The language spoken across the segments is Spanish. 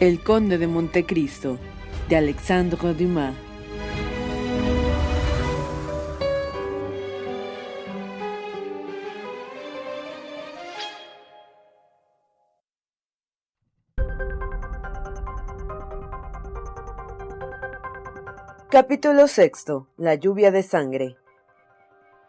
El Conde de Montecristo, de Alexandre Dumas. Capítulo sexto. La lluvia de sangre.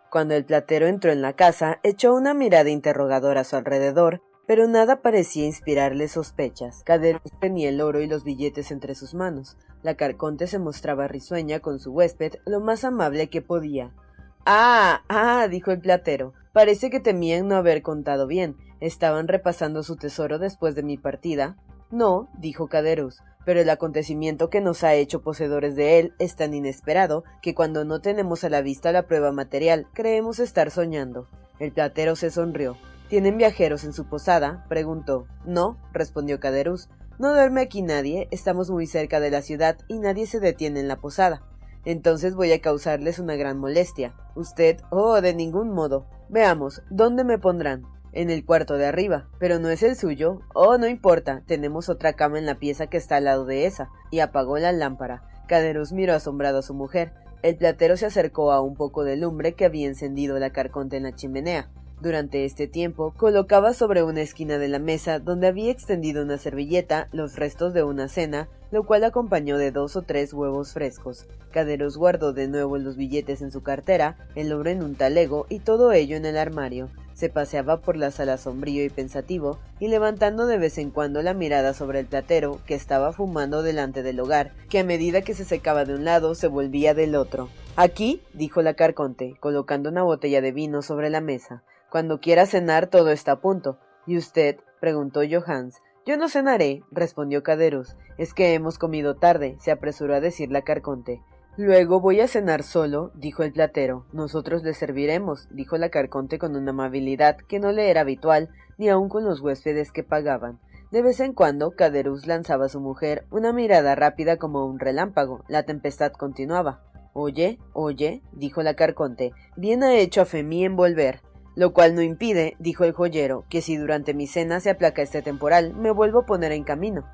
Cuando el platero entró en la casa, echó una mirada interrogadora a su alrededor pero nada parecía inspirarle sospechas. Caderus tenía el oro y los billetes entre sus manos. La carconte se mostraba risueña con su huésped lo más amable que podía. Ah, ah, dijo el platero. Parece que temían no haber contado bien. ¿Estaban repasando su tesoro después de mi partida? No, dijo Caderus, pero el acontecimiento que nos ha hecho poseedores de él es tan inesperado que cuando no tenemos a la vista la prueba material creemos estar soñando. El platero se sonrió. ¿Tienen viajeros en su posada? preguntó. No, respondió Caderus. No duerme aquí nadie, estamos muy cerca de la ciudad y nadie se detiene en la posada. Entonces voy a causarles una gran molestia. Usted, oh, de ningún modo. Veamos, ¿dónde me pondrán? En el cuarto de arriba. Pero no es el suyo. Oh, no importa. Tenemos otra cama en la pieza que está al lado de esa. Y apagó la lámpara. Caderus miró asombrado a su mujer. El platero se acercó a un poco de lumbre que había encendido la carconte en la chimenea. Durante este tiempo, colocaba sobre una esquina de la mesa donde había extendido una servilleta los restos de una cena, lo cual acompañó de dos o tres huevos frescos. Caderos guardó de nuevo los billetes en su cartera, el oro en un talego y todo ello en el armario. Se paseaba por la sala sombrío y pensativo, y levantando de vez en cuando la mirada sobre el platero, que estaba fumando delante del hogar, que a medida que se secaba de un lado se volvía del otro. Aquí, dijo la carconte, colocando una botella de vino sobre la mesa. Cuando quiera cenar todo está a punto. ¿Y usted? preguntó Johans. Yo no cenaré, respondió Caderus. Es que hemos comido tarde, se apresuró a decir la carconte. Luego voy a cenar solo, dijo el platero. Nosotros le serviremos, dijo la carconte con una amabilidad que no le era habitual, ni aun con los huéspedes que pagaban. De vez en cuando, Caderus lanzaba a su mujer una mirada rápida como un relámpago. La tempestad continuaba. Oye, oye, dijo la carconte, bien ha hecho a Femí en volver. Lo cual no impide, dijo el joyero, que si durante mi cena se aplaca este temporal, me vuelvo a poner en camino.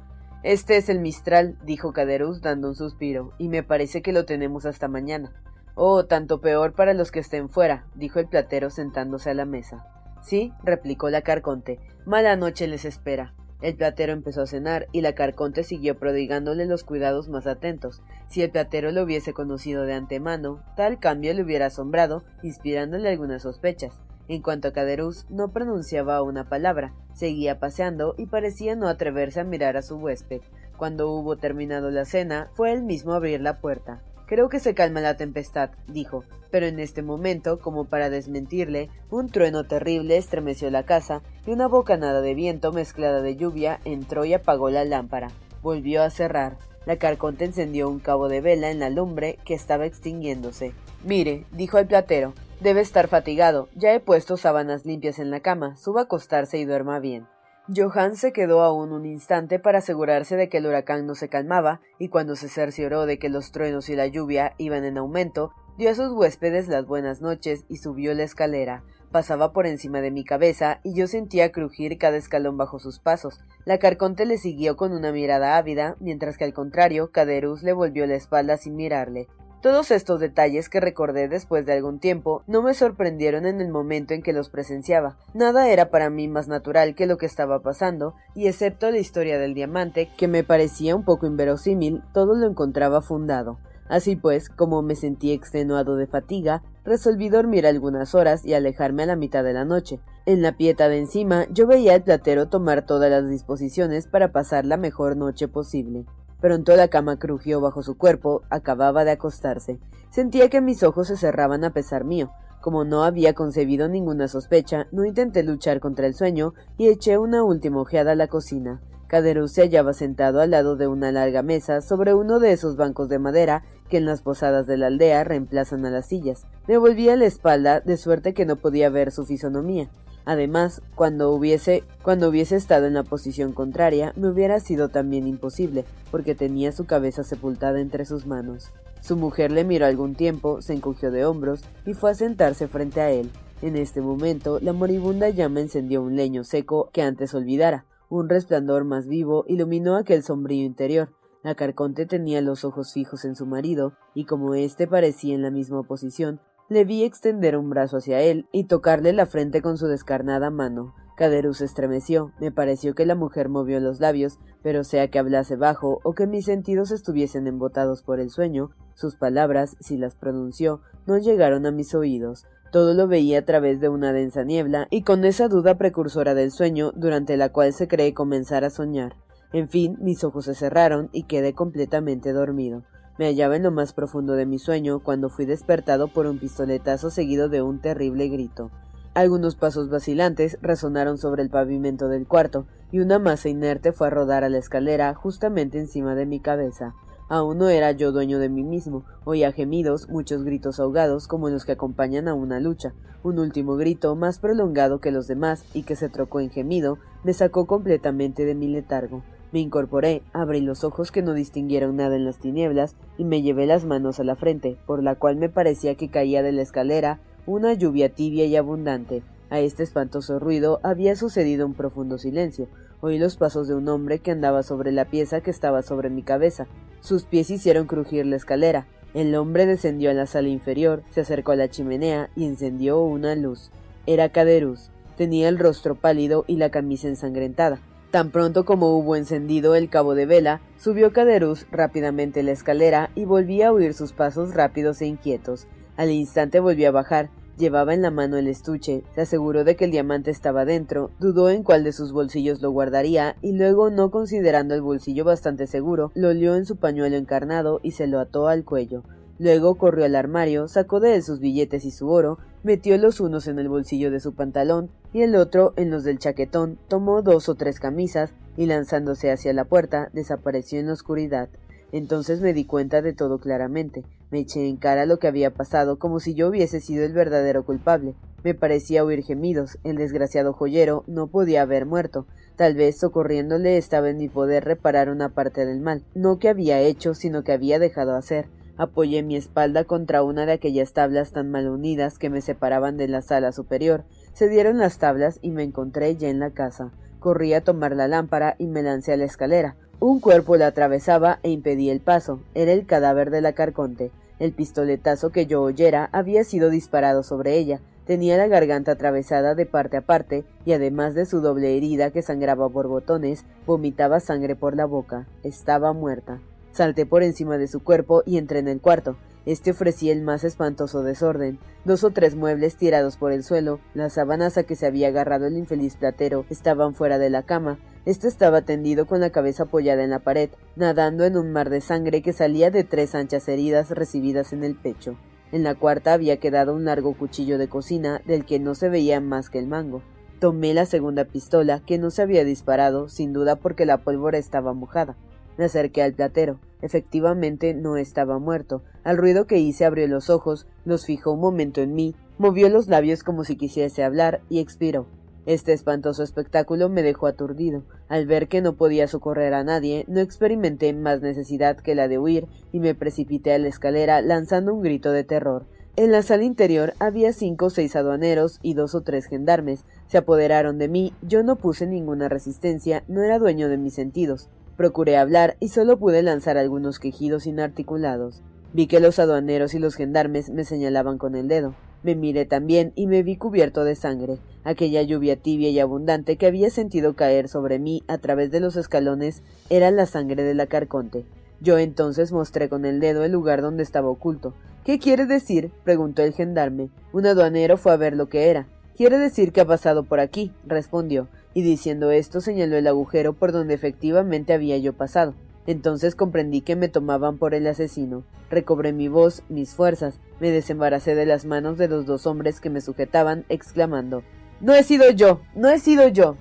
Este es el Mistral, dijo Caderus dando un suspiro, y me parece que lo tenemos hasta mañana. Oh, tanto peor para los que estén fuera, dijo el platero sentándose a la mesa. Sí, replicó la carconte, mala noche les espera. El platero empezó a cenar y la carconte siguió prodigándole los cuidados más atentos. Si el platero lo hubiese conocido de antemano, tal cambio le hubiera asombrado, inspirándole algunas sospechas. En cuanto a Caderus, no pronunciaba una palabra, seguía paseando y parecía no atreverse a mirar a su huésped. Cuando hubo terminado la cena, fue él mismo a abrir la puerta. Creo que se calma la tempestad, dijo, pero en este momento, como para desmentirle, un trueno terrible estremeció la casa y una bocanada de viento mezclada de lluvia entró y apagó la lámpara. Volvió a cerrar. La carconte encendió un cabo de vela en la lumbre que estaba extinguiéndose. Mire, dijo el platero, Debe estar fatigado. Ya he puesto sábanas limpias en la cama. Suba a acostarse y duerma bien. Johann se quedó aún un instante para asegurarse de que el huracán no se calmaba, y cuando se cercioró de que los truenos y la lluvia iban en aumento, dio a sus huéspedes las buenas noches y subió la escalera. Pasaba por encima de mi cabeza y yo sentía crujir cada escalón bajo sus pasos. La carconte le siguió con una mirada ávida, mientras que al contrario, Caderus le volvió la espalda sin mirarle. Todos estos detalles que recordé después de algún tiempo no me sorprendieron en el momento en que los presenciaba. Nada era para mí más natural que lo que estaba pasando, y excepto la historia del diamante, que me parecía un poco inverosímil, todo lo encontraba fundado. Así pues, como me sentí extenuado de fatiga, resolví dormir algunas horas y alejarme a la mitad de la noche. En la pieta de encima yo veía al platero tomar todas las disposiciones para pasar la mejor noche posible. Pronto la cama crujió bajo su cuerpo, acababa de acostarse. Sentía que mis ojos se cerraban a pesar mío. Como no había concebido ninguna sospecha, no intenté luchar contra el sueño y eché una última ojeada a la cocina. Caderuz se hallaba sentado al lado de una larga mesa sobre uno de esos bancos de madera que en las posadas de la aldea reemplazan a las sillas. Me volví a la espalda de suerte que no podía ver su fisonomía. Además, cuando hubiese, cuando hubiese estado en la posición contraria, me hubiera sido también imposible, porque tenía su cabeza sepultada entre sus manos. Su mujer le miró algún tiempo, se encogió de hombros y fue a sentarse frente a él. En este momento, la moribunda llama encendió un leño seco que antes olvidara. Un resplandor más vivo iluminó aquel sombrío interior. La carconte tenía los ojos fijos en su marido, y como éste parecía en la misma posición, le vi extender un brazo hacia él y tocarle la frente con su descarnada mano. Caderus estremeció. Me pareció que la mujer movió los labios, pero sea que hablase bajo o que mis sentidos estuviesen embotados por el sueño, sus palabras, si las pronunció, no llegaron a mis oídos. Todo lo veía a través de una densa niebla y con esa duda precursora del sueño durante la cual se cree comenzar a soñar. En fin, mis ojos se cerraron y quedé completamente dormido. Me hallaba en lo más profundo de mi sueño cuando fui despertado por un pistoletazo seguido de un terrible grito. Algunos pasos vacilantes resonaron sobre el pavimento del cuarto, y una masa inerte fue a rodar a la escalera justamente encima de mi cabeza. Aún no era yo dueño de mí mismo, oía gemidos, muchos gritos ahogados como los que acompañan a una lucha. Un último grito, más prolongado que los demás y que se trocó en gemido, me sacó completamente de mi letargo. Me incorporé, abrí los ojos que no distinguieron nada en las tinieblas y me llevé las manos a la frente, por la cual me parecía que caía de la escalera una lluvia tibia y abundante. A este espantoso ruido había sucedido un profundo silencio. Oí los pasos de un hombre que andaba sobre la pieza que estaba sobre mi cabeza. Sus pies hicieron crujir la escalera. El hombre descendió a la sala inferior, se acercó a la chimenea y encendió una luz. Era Caderuz. Tenía el rostro pálido y la camisa ensangrentada. Tan pronto como hubo encendido el cabo de vela, subió Caderuz rápidamente la escalera y volvía a oír sus pasos rápidos e inquietos. Al instante volvió a bajar, llevaba en la mano el estuche, se aseguró de que el diamante estaba dentro, dudó en cuál de sus bolsillos lo guardaría y luego, no considerando el bolsillo bastante seguro, lo lió en su pañuelo encarnado y se lo ató al cuello. Luego corrió al armario, sacó de él sus billetes y su oro, metió los unos en el bolsillo de su pantalón y el otro en los del chaquetón, tomó dos o tres camisas y lanzándose hacia la puerta desapareció en la oscuridad. Entonces me di cuenta de todo claramente. Me eché en cara lo que había pasado como si yo hubiese sido el verdadero culpable. Me parecía oír gemidos. El desgraciado joyero no podía haber muerto. Tal vez socorriéndole estaba en mi poder reparar una parte del mal, no que había hecho, sino que había dejado hacer. Apoyé mi espalda contra una de aquellas tablas tan mal unidas que me separaban de la sala superior. Se dieron las tablas y me encontré ya en la casa. Corrí a tomar la lámpara y me lancé a la escalera. Un cuerpo la atravesaba e impedía el paso. Era el cadáver de la carconte. El pistoletazo que yo oyera había sido disparado sobre ella. Tenía la garganta atravesada de parte a parte y además de su doble herida que sangraba por botones, vomitaba sangre por la boca. Estaba muerta. Salté por encima de su cuerpo y entré en el cuarto. Este ofrecía el más espantoso desorden. Dos o tres muebles tirados por el suelo, las sábanas a que se había agarrado el infeliz platero estaban fuera de la cama. Este estaba tendido con la cabeza apoyada en la pared, nadando en un mar de sangre que salía de tres anchas heridas recibidas en el pecho. En la cuarta había quedado un largo cuchillo de cocina del que no se veía más que el mango. Tomé la segunda pistola, que no se había disparado, sin duda porque la pólvora estaba mojada. Me acerqué al platero. Efectivamente no estaba muerto. Al ruido que hice abrió los ojos, los fijó un momento en mí, movió los labios como si quisiese hablar y expiró. Este espantoso espectáculo me dejó aturdido. Al ver que no podía socorrer a nadie, no experimenté más necesidad que la de huir y me precipité a la escalera lanzando un grito de terror. En la sala interior había cinco o seis aduaneros y dos o tres gendarmes. Se apoderaron de mí, yo no puse ninguna resistencia, no era dueño de mis sentidos. Procuré hablar y solo pude lanzar algunos quejidos inarticulados. Vi que los aduaneros y los gendarmes me señalaban con el dedo. Me miré también y me vi cubierto de sangre. Aquella lluvia tibia y abundante que había sentido caer sobre mí a través de los escalones era la sangre de la carconte. Yo entonces mostré con el dedo el lugar donde estaba oculto. ¿Qué quiere decir? preguntó el gendarme. Un aduanero fue a ver lo que era. Quiere decir que ha pasado por aquí, respondió, y diciendo esto señaló el agujero por donde efectivamente había yo pasado. Entonces comprendí que me tomaban por el asesino. Recobré mi voz, mis fuerzas, me desembaracé de las manos de los dos hombres que me sujetaban, exclamando No he sido yo. No he sido yo.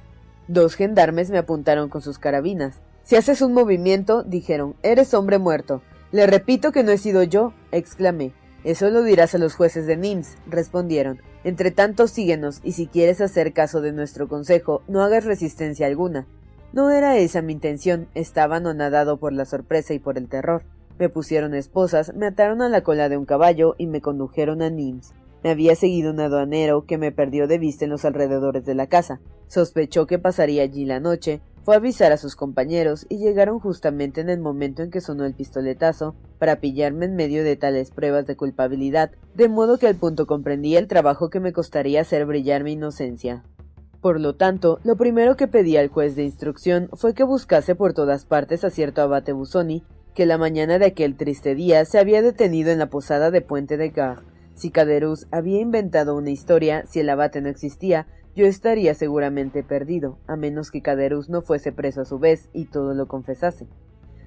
Dos gendarmes me apuntaron con sus carabinas. Si haces un movimiento, dijeron, eres hombre muerto. Le repito que no he sido yo, exclamé. Eso lo dirás a los jueces de Nims, respondieron. Entre tanto, síguenos, y si quieres hacer caso de nuestro consejo, no hagas resistencia alguna. No era esa mi intención, estaba anonadado por la sorpresa y por el terror. Me pusieron esposas, me ataron a la cola de un caballo y me condujeron a Nims. Me había seguido un aduanero que me perdió de vista en los alrededores de la casa. Sospechó que pasaría allí la noche, fue a avisar a sus compañeros y llegaron justamente en el momento en que sonó el pistoletazo para pillarme en medio de tales pruebas de culpabilidad, de modo que al punto comprendí el trabajo que me costaría hacer brillar mi inocencia. Por lo tanto, lo primero que pedí al juez de instrucción fue que buscase por todas partes a cierto abate Busoni, que la mañana de aquel triste día se había detenido en la posada de Puente de Gare. Si Caderuz había inventado una historia, si el abate no existía, yo estaría seguramente perdido, a menos que Caderuz no fuese preso a su vez y todo lo confesase.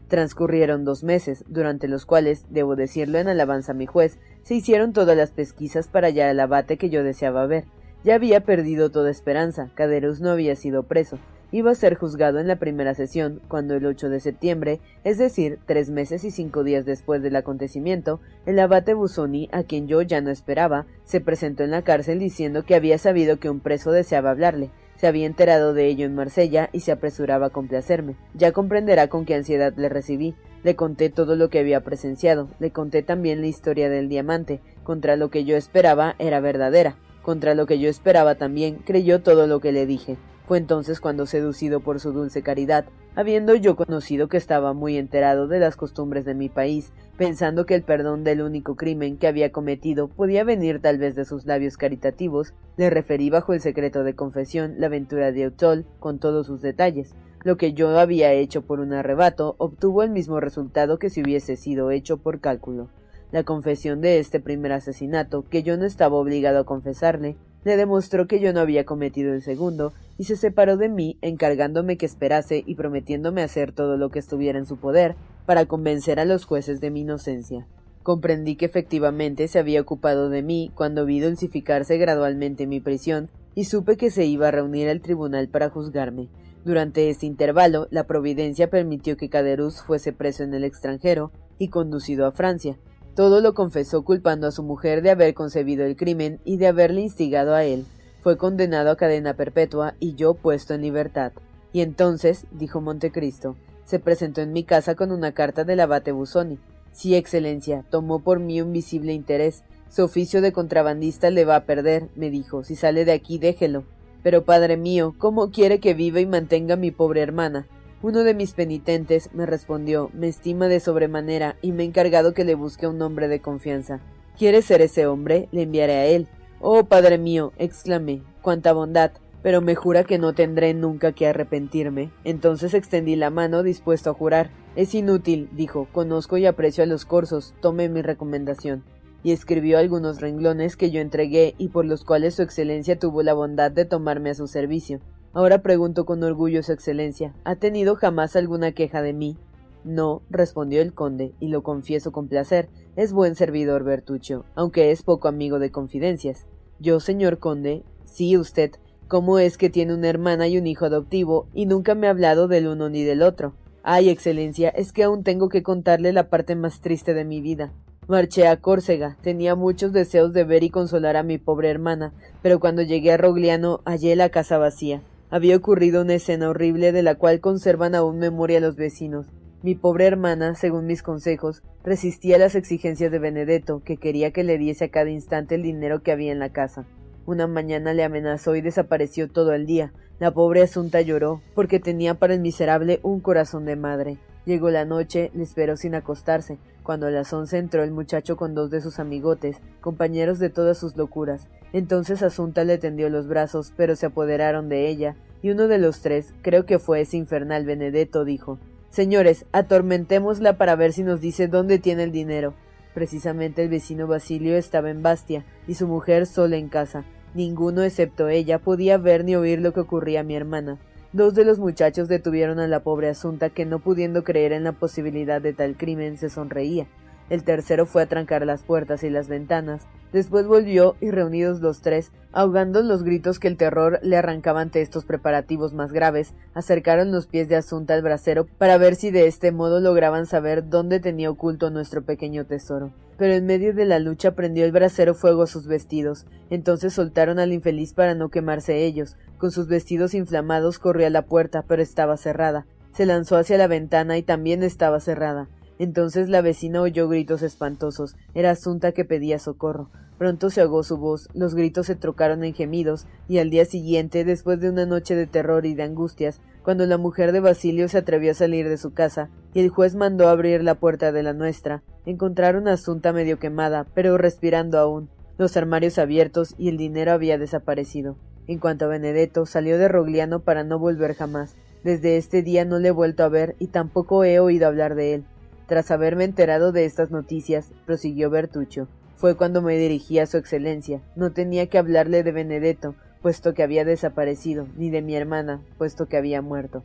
Transcurrieron dos meses, durante los cuales, debo decirlo en alabanza a mi juez, se hicieron todas las pesquisas para hallar al abate que yo deseaba ver, ya había perdido toda esperanza, Caderus no había sido preso. Iba a ser juzgado en la primera sesión, cuando el 8 de septiembre, es decir, tres meses y cinco días después del acontecimiento, el abate Busoni, a quien yo ya no esperaba, se presentó en la cárcel diciendo que había sabido que un preso deseaba hablarle, se había enterado de ello en Marsella y se apresuraba a complacerme. Ya comprenderá con qué ansiedad le recibí. Le conté todo lo que había presenciado, le conté también la historia del diamante, contra lo que yo esperaba era verdadera. Contra lo que yo esperaba también, creyó todo lo que le dije. Fue entonces cuando, seducido por su dulce caridad, habiendo yo conocido que estaba muy enterado de las costumbres de mi país, pensando que el perdón del único crimen que había cometido podía venir tal vez de sus labios caritativos, le referí bajo el secreto de confesión la aventura de Eutol con todos sus detalles. Lo que yo había hecho por un arrebato obtuvo el mismo resultado que si hubiese sido hecho por cálculo. La confesión de este primer asesinato, que yo no estaba obligado a confesarle, le demostró que yo no había cometido el segundo, y se separó de mí, encargándome que esperase y prometiéndome hacer todo lo que estuviera en su poder para convencer a los jueces de mi inocencia. Comprendí que efectivamente se había ocupado de mí cuando vi dulcificarse gradualmente mi prisión y supe que se iba a reunir el tribunal para juzgarme. Durante este intervalo, la providencia permitió que Caderuz fuese preso en el extranjero y conducido a Francia, todo lo confesó culpando a su mujer de haber concebido el crimen y de haberle instigado a él. Fue condenado a cadena perpetua y yo puesto en libertad. Y entonces, dijo Montecristo, se presentó en mi casa con una carta del abate Busoni. Sí, Excelencia, tomó por mí un visible interés. Su oficio de contrabandista le va a perder, me dijo. Si sale de aquí, déjelo. Pero, padre mío, ¿cómo quiere que viva y mantenga mi pobre hermana? Uno de mis penitentes me respondió, me estima de sobremanera y me ha encargado que le busque un hombre de confianza. ¿Quiere ser ese hombre? Le enviaré a él. Oh, padre mío, exclamé, cuánta bondad, pero me jura que no tendré nunca que arrepentirme. Entonces extendí la mano dispuesto a jurar. Es inútil, dijo, conozco y aprecio a los corsos, tome mi recomendación. Y escribió algunos renglones que yo entregué y por los cuales su excelencia tuvo la bondad de tomarme a su servicio. Ahora pregunto con orgullo, Su Excelencia, ¿ha tenido jamás alguna queja de mí? No, respondió el conde, y lo confieso con placer, es buen servidor Bertuccio, aunque es poco amigo de confidencias. Yo, señor conde, sí usted, ¿cómo es que tiene una hermana y un hijo adoptivo, y nunca me ha hablado del uno ni del otro? Ay, Excelencia, es que aún tengo que contarle la parte más triste de mi vida. Marché a Córcega, tenía muchos deseos de ver y consolar a mi pobre hermana, pero cuando llegué a Rogliano hallé la casa vacía. Había ocurrido una escena horrible de la cual conservan aún memoria los vecinos. Mi pobre hermana, según mis consejos, resistía las exigencias de Benedetto, que quería que le diese a cada instante el dinero que había en la casa. Una mañana le amenazó y desapareció todo el día. La pobre Asunta lloró, porque tenía para el miserable un corazón de madre. Llegó la noche, le esperó sin acostarse, Cuando a las once entró el muchacho con dos de sus amigotes, compañeros de todas sus locuras. Entonces Asunta le tendió los brazos, pero se apoderaron de ella, y uno de los tres, creo que fue ese infernal Benedetto, dijo Señores, atormentémosla para ver si nos dice dónde tiene el dinero. Precisamente el vecino Basilio estaba en Bastia, y su mujer sola en casa. Ninguno excepto ella podía ver ni oír lo que ocurría a mi hermana. Dos de los muchachos detuvieron a la pobre Asunta que no pudiendo creer en la posibilidad de tal crimen se sonreía. El tercero fue a trancar las puertas y las ventanas. Después volvió y reunidos los tres, ahogando los gritos que el terror le arrancaba ante estos preparativos más graves, acercaron los pies de Asunta al brasero para ver si de este modo lograban saber dónde tenía oculto nuestro pequeño tesoro. Pero en medio de la lucha prendió el brasero fuego a sus vestidos. Entonces soltaron al infeliz para no quemarse ellos. Con sus vestidos inflamados corrió a la puerta, pero estaba cerrada. Se lanzó hacia la ventana y también estaba cerrada. Entonces la vecina oyó gritos espantosos. Era Asunta que pedía socorro. Pronto se ahogó su voz, los gritos se trocaron en gemidos, y al día siguiente, después de una noche de terror y de angustias, cuando la mujer de Basilio se atrevió a salir de su casa, y el juez mandó abrir la puerta de la nuestra, encontraron a Asunta medio quemada, pero respirando aún, los armarios abiertos y el dinero había desaparecido. En cuanto a Benedetto, salió de Rogliano para no volver jamás. Desde este día no le he vuelto a ver y tampoco he oído hablar de él. Tras haberme enterado de estas noticias, prosiguió Bertuccio, fue cuando me dirigí a su excelencia. No tenía que hablarle de Benedetto, puesto que había desaparecido, ni de mi hermana, puesto que había muerto.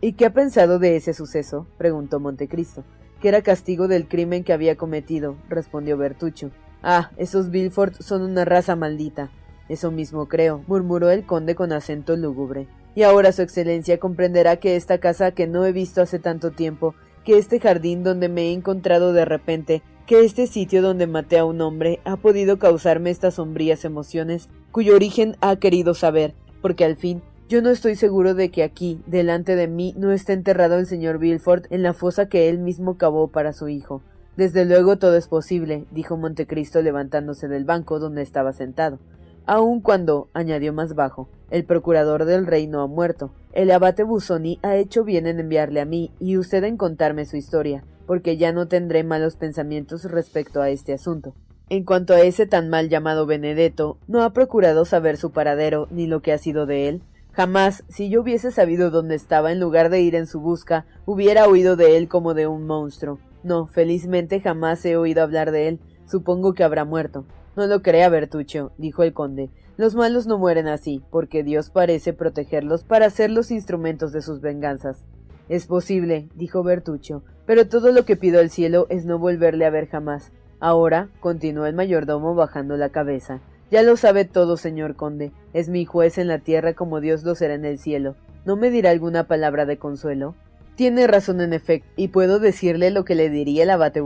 ¿Y qué ha pensado de ese suceso? preguntó Montecristo. Que era castigo del crimen que había cometido, respondió Bertuccio. Ah, esos Bilford son una raza maldita. Eso mismo creo, murmuró el conde con acento lúgubre. Y ahora su excelencia comprenderá que esta casa que no he visto hace tanto tiempo que este jardín donde me he encontrado de repente, que este sitio donde maté a un hombre ha podido causarme estas sombrías emociones, cuyo origen ha querido saber, porque al fin yo no estoy seguro de que aquí, delante de mí, no esté enterrado el señor Bilford en la fosa que él mismo cavó para su hijo. Desde luego todo es posible, dijo Montecristo levantándose del banco donde estaba sentado aun cuando, añadió más bajo, el procurador del rey no ha muerto. El abate Busoni ha hecho bien en enviarle a mí y usted en contarme su historia, porque ya no tendré malos pensamientos respecto a este asunto. En cuanto a ese tan mal llamado Benedetto, ¿no ha procurado saber su paradero ni lo que ha sido de él? Jamás, si yo hubiese sabido dónde estaba en lugar de ir en su busca, hubiera oído de él como de un monstruo. No, felizmente jamás he oído hablar de él. Supongo que habrá muerto. No lo crea, Bertuccio, dijo el conde. Los malos no mueren así, porque Dios parece protegerlos para ser los instrumentos de sus venganzas. Es posible, dijo Bertuccio, pero todo lo que pido al cielo es no volverle a ver jamás. Ahora, continuó el mayordomo bajando la cabeza, ya lo sabe todo, señor conde. Es mi juez en la tierra como Dios lo será en el cielo. ¿No me dirá alguna palabra de consuelo? Tiene razón en efecto, y puedo decirle lo que le diría el abate.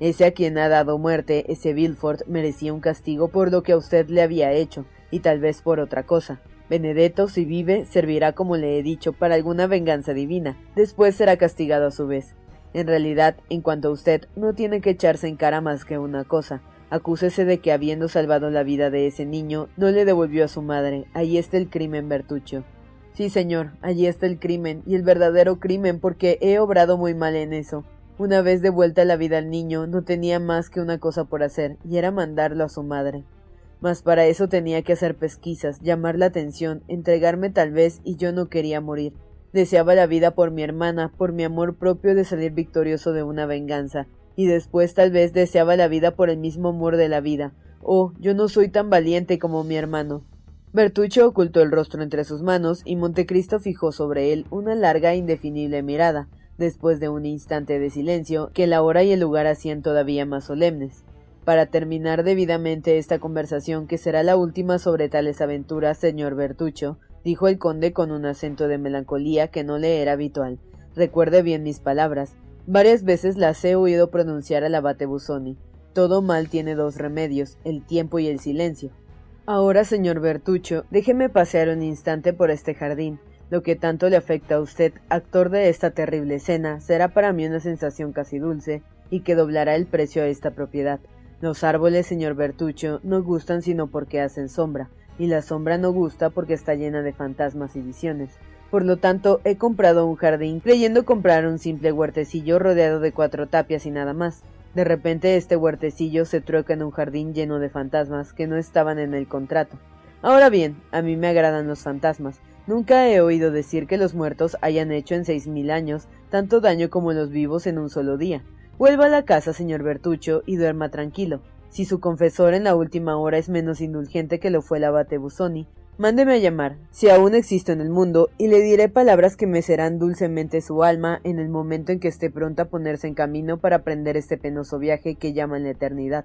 Ese a quien ha dado muerte, ese Bilford, merecía un castigo por lo que a usted le había hecho, y tal vez por otra cosa. Benedetto, si vive, servirá, como le he dicho, para alguna venganza divina. Después será castigado a su vez. En realidad, en cuanto a usted, no tiene que echarse en cara más que una cosa. Acúsese de que habiendo salvado la vida de ese niño, no le devolvió a su madre. Ahí está el crimen, Bertuccio. Sí, señor, allí está el crimen, y el verdadero crimen, porque he obrado muy mal en eso. Una vez de vuelta la vida al niño, no tenía más que una cosa por hacer, y era mandarlo a su madre. Mas para eso tenía que hacer pesquisas, llamar la atención, entregarme tal vez, y yo no quería morir. Deseaba la vida por mi hermana, por mi amor propio de salir victorioso de una venganza, y después tal vez deseaba la vida por el mismo amor de la vida. Oh, yo no soy tan valiente como mi hermano. Bertuccio ocultó el rostro entre sus manos y Montecristo fijó sobre él una larga e indefinible mirada después de un instante de silencio que la hora y el lugar hacían todavía más solemnes. Para terminar debidamente esta conversación, que será la última sobre tales aventuras, señor Bertuccio, dijo el conde con un acento de melancolía que no le era habitual. Recuerde bien mis palabras. Varias veces las he oído pronunciar al abate Busoni. Todo mal tiene dos remedios, el tiempo y el silencio. Ahora, señor Bertuccio, déjeme pasear un instante por este jardín. Lo que tanto le afecta a usted, actor de esta terrible escena, será para mí una sensación casi dulce, y que doblará el precio a esta propiedad. Los árboles, señor Bertuccio, no gustan sino porque hacen sombra, y la sombra no gusta porque está llena de fantasmas y visiones. Por lo tanto, he comprado un jardín, creyendo comprar un simple huertecillo rodeado de cuatro tapias y nada más. De repente este huertecillo se trueca en un jardín lleno de fantasmas que no estaban en el contrato. Ahora bien, a mí me agradan los fantasmas. Nunca he oído decir que los muertos hayan hecho en seis mil años tanto daño como los vivos en un solo día. Vuelva a la casa, señor Bertuccio, y duerma tranquilo. Si su confesor en la última hora es menos indulgente que lo fue el abate Busoni, mándeme a llamar, si aún existo en el mundo, y le diré palabras que mecerán dulcemente su alma en el momento en que esté pronto a ponerse en camino para aprender este penoso viaje que llaman la eternidad.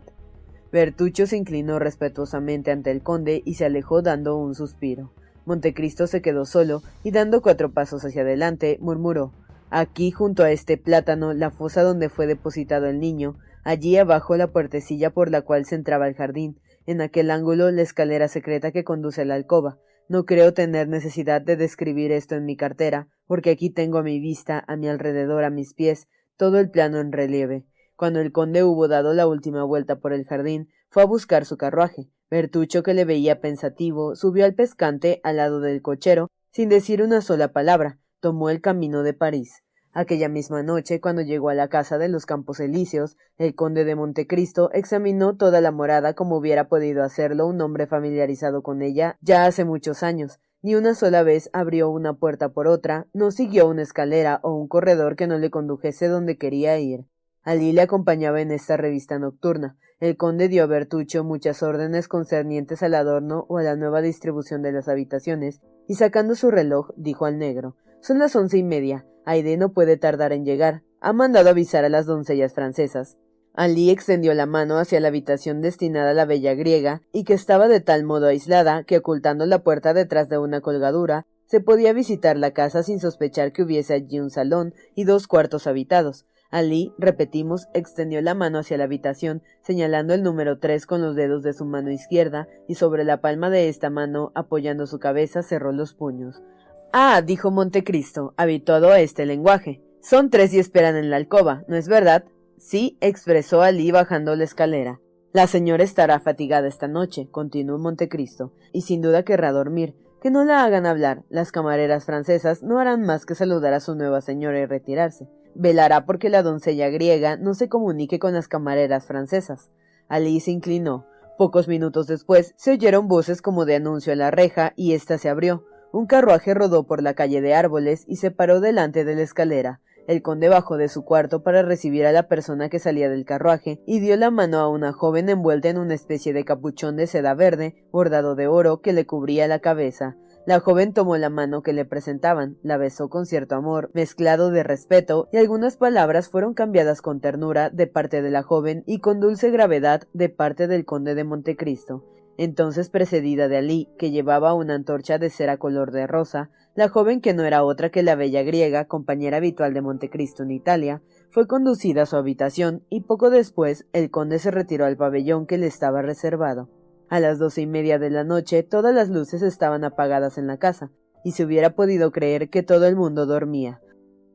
Bertuccio se inclinó respetuosamente ante el conde y se alejó dando un suspiro. Montecristo se quedó solo y dando cuatro pasos hacia adelante, murmuró Aquí, junto a este plátano, la fosa donde fue depositado el niño, allí abajo la puertecilla por la cual se entraba al jardín, en aquel ángulo la escalera secreta que conduce a la alcoba. No creo tener necesidad de describir esto en mi cartera, porque aquí tengo a mi vista, a mi alrededor, a mis pies, todo el plano en relieve. Cuando el conde hubo dado la última vuelta por el jardín, fue a buscar su carruaje. Bertucho, que le veía pensativo, subió al pescante al lado del cochero, sin decir una sola palabra, tomó el camino de París. Aquella misma noche, cuando llegó a la casa de los Campos Elíseos, el conde de Montecristo examinó toda la morada como hubiera podido hacerlo un hombre familiarizado con ella ya hace muchos años. Ni una sola vez abrió una puerta por otra, no siguió una escalera o un corredor que no le condujese donde quería ir. Alí le acompañaba en esta revista nocturna. El conde dio a Bertuccio muchas órdenes concernientes al adorno o a la nueva distribución de las habitaciones, y sacando su reloj, dijo al negro son las once y media. Aide no puede tardar en llegar. Ha mandado avisar a las doncellas francesas. Ali extendió la mano hacia la habitación destinada a la bella griega, y que estaba de tal modo aislada que ocultando la puerta detrás de una colgadura, se podía visitar la casa sin sospechar que hubiese allí un salón y dos cuartos habitados. Ali, repetimos, extendió la mano hacia la habitación, señalando el número tres con los dedos de su mano izquierda, y sobre la palma de esta mano, apoyando su cabeza, cerró los puños. Ah, dijo Montecristo, habituado a este lenguaje. Son tres y esperan en la alcoba, ¿no es verdad? Sí, expresó Alí bajando la escalera. La señora estará fatigada esta noche, continuó Montecristo, y sin duda querrá dormir. Que no la hagan hablar. Las camareras francesas no harán más que saludar a su nueva señora y retirarse. Velará porque la doncella griega no se comunique con las camareras francesas. Alí se inclinó. Pocos minutos después se oyeron voces como de anuncio a la reja y ésta se abrió. Un carruaje rodó por la calle de árboles y se paró delante de la escalera. El conde bajó de su cuarto para recibir a la persona que salía del carruaje y dio la mano a una joven envuelta en una especie de capuchón de seda verde, bordado de oro, que le cubría la cabeza. La joven tomó la mano que le presentaban, la besó con cierto amor, mezclado de respeto, y algunas palabras fueron cambiadas con ternura de parte de la joven y con dulce gravedad de parte del conde de Montecristo. Entonces, precedida de Alí, que llevaba una antorcha de cera color de rosa, la joven que no era otra que la bella griega, compañera habitual de Montecristo en Italia, fue conducida a su habitación y poco después el conde se retiró al pabellón que le estaba reservado. A las doce y media de la noche todas las luces estaban apagadas en la casa, y se hubiera podido creer que todo el mundo dormía.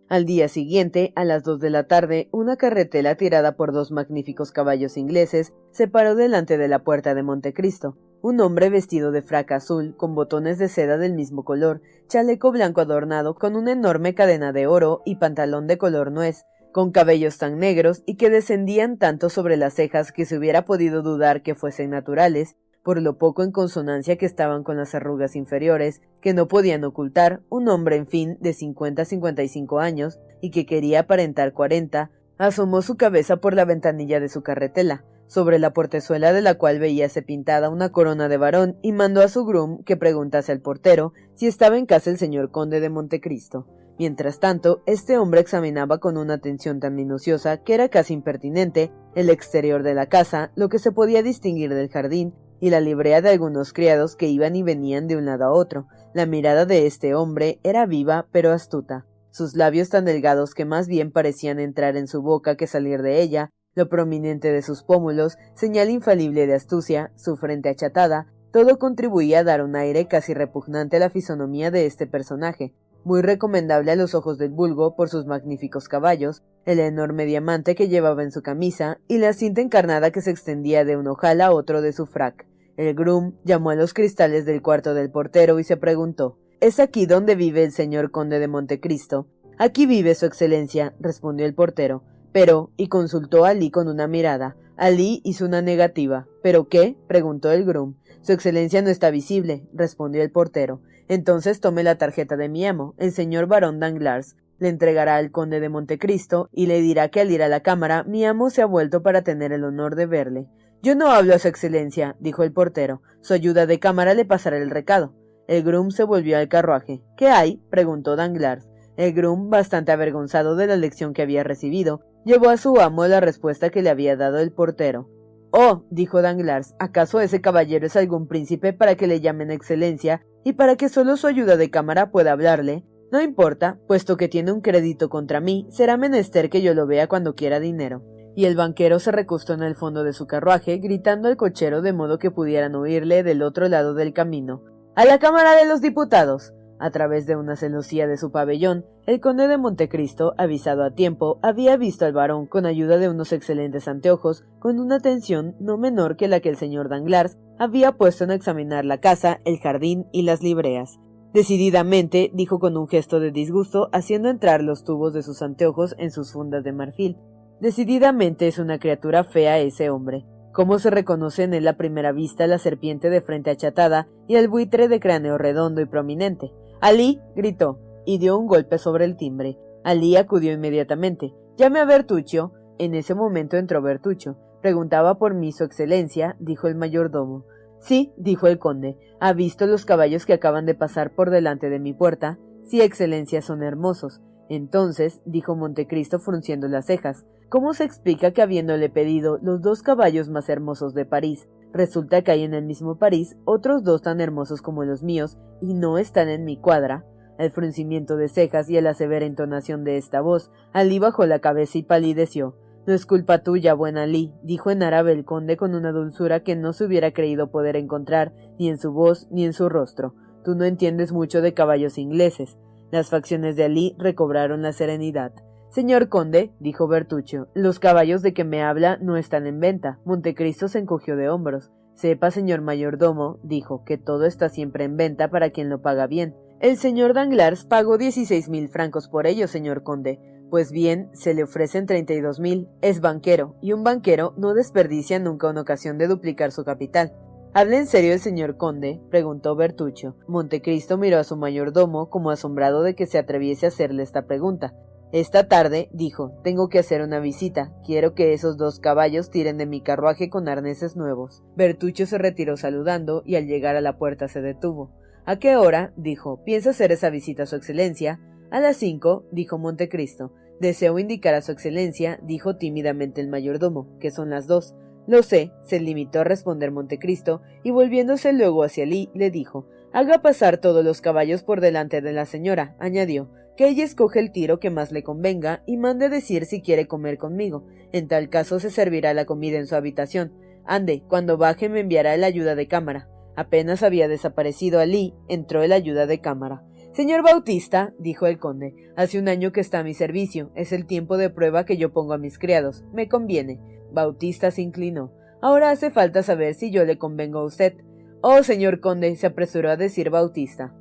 Al día siguiente, a las dos de la tarde, una carretela tirada por dos magníficos caballos ingleses se paró delante de la puerta de Montecristo. Un hombre vestido de fraca azul, con botones de seda del mismo color, chaleco blanco adornado con una enorme cadena de oro y pantalón de color nuez, con cabellos tan negros y que descendían tanto sobre las cejas que se hubiera podido dudar que fuesen naturales, por lo poco en consonancia que estaban con las arrugas inferiores, que no podían ocultar, un hombre, en fin, de cincuenta a cincuenta y cinco años, y que quería aparentar cuarenta, asomó su cabeza por la ventanilla de su carretela, sobre la portezuela de la cual veíase pintada una corona de varón, y mandó a su groom que preguntase al portero si estaba en casa el señor conde de Montecristo. Mientras tanto, este hombre examinaba con una atención tan minuciosa que era casi impertinente el exterior de la casa, lo que se podía distinguir del jardín, y la librea de algunos criados que iban y venían de un lado a otro. La mirada de este hombre era viva pero astuta. Sus labios tan delgados que más bien parecían entrar en su boca que salir de ella, lo prominente de sus pómulos, señal infalible de astucia, su frente achatada, todo contribuía a dar un aire casi repugnante a la fisonomía de este personaje, muy recomendable a los ojos del vulgo por sus magníficos caballos, el enorme diamante que llevaba en su camisa y la cinta encarnada que se extendía de un ojal a otro de su frac. El groom llamó a los cristales del cuarto del portero y se preguntó ¿Es aquí donde vive el señor conde de Montecristo? Aquí vive su excelencia, respondió el portero. Pero, y consultó a Ali con una mirada. Ali hizo una negativa. ¿Pero qué? preguntó el groom. Su excelencia no está visible, respondió el portero. Entonces tome la tarjeta de mi amo, el señor barón Danglars. Le entregará al conde de Montecristo y le dirá que al ir a la cámara mi amo se ha vuelto para tener el honor de verle. Yo no hablo a su excelencia, dijo el portero. Su ayuda de cámara le pasará el recado. El groom se volvió al carruaje. ¿Qué hay? preguntó Danglars. El groom, bastante avergonzado de la lección que había recibido, llevó a su amo la respuesta que le había dado el portero. Oh, dijo Danglars, ¿acaso ese caballero es algún príncipe para que le llamen excelencia y para que solo su ayuda de cámara pueda hablarle? No importa, puesto que tiene un crédito contra mí, será menester que yo lo vea cuando quiera dinero. Y el banquero se recostó en el fondo de su carruaje, gritando al cochero de modo que pudieran oírle del otro lado del camino. ¡A la Cámara de los Diputados! A través de una celosía de su pabellón, el conde de Montecristo, avisado a tiempo, había visto al varón con ayuda de unos excelentes anteojos, con una atención no menor que la que el señor Danglars había puesto en examinar la casa, el jardín y las libreas. Decididamente, dijo con un gesto de disgusto, haciendo entrar los tubos de sus anteojos en sus fundas de marfil. Decididamente es una criatura fea ese hombre. ¿Cómo se reconoce en él a primera vista la serpiente de frente achatada y el buitre de cráneo redondo y prominente? Alí gritó y dio un golpe sobre el timbre. Alí acudió inmediatamente. Llame a Bertuccio. En ese momento entró Bertuccio. Preguntaba por mí su excelencia, dijo el mayordomo. Sí, dijo el conde. ¿Ha visto los caballos que acaban de pasar por delante de mi puerta? Sí, excelencia, son hermosos. Entonces, dijo Montecristo frunciendo las cejas, ¿cómo se explica que habiéndole pedido los dos caballos más hermosos de París, resulta que hay en el mismo París otros dos tan hermosos como los míos y no están en mi cuadra? El fruncimiento de cejas y la severa entonación de esta voz, Alí bajó la cabeza y palideció. No es culpa tuya, buena Alí, dijo en árabe el conde con una dulzura que no se hubiera creído poder encontrar ni en su voz ni en su rostro. Tú no entiendes mucho de caballos ingleses. Las facciones de Alí recobraron la serenidad. Señor conde, dijo Bertuccio, los caballos de que me habla no están en venta. Montecristo se encogió de hombros. Sepa, señor mayordomo, dijo, que todo está siempre en venta para quien lo paga bien. El señor Danglars pagó dieciséis mil francos por ello, señor conde. Pues bien, se le ofrecen treinta y dos mil. Es banquero, y un banquero no desperdicia nunca una ocasión de duplicar su capital. ¿Habla en serio el señor conde? preguntó Bertuccio. Montecristo miró a su mayordomo como asombrado de que se atreviese a hacerle esta pregunta. Esta tarde, dijo, tengo que hacer una visita. Quiero que esos dos caballos tiren de mi carruaje con arneses nuevos. Bertuccio se retiró saludando y al llegar a la puerta se detuvo. ¿A qué hora? dijo. ¿Piensa hacer esa visita a su excelencia? A las cinco, dijo Montecristo. Deseo indicar a su excelencia, dijo tímidamente el mayordomo, que son las dos. Lo sé, se limitó a responder Montecristo, y volviéndose luego hacia Lee, le dijo Haga pasar todos los caballos por delante de la señora, añadió, que ella escoge el tiro que más le convenga y mande decir si quiere comer conmigo. En tal caso se servirá la comida en su habitación. Ande, cuando baje me enviará el ayuda de cámara. Apenas había desaparecido Alí, entró el ayuda de cámara. Señor Bautista, dijo el conde, hace un año que está a mi servicio. Es el tiempo de prueba que yo pongo a mis criados. Me conviene. Bautista se inclinó. Ahora hace falta saber si yo le convengo a usted. Oh, señor conde, se apresuró a decir Bautista.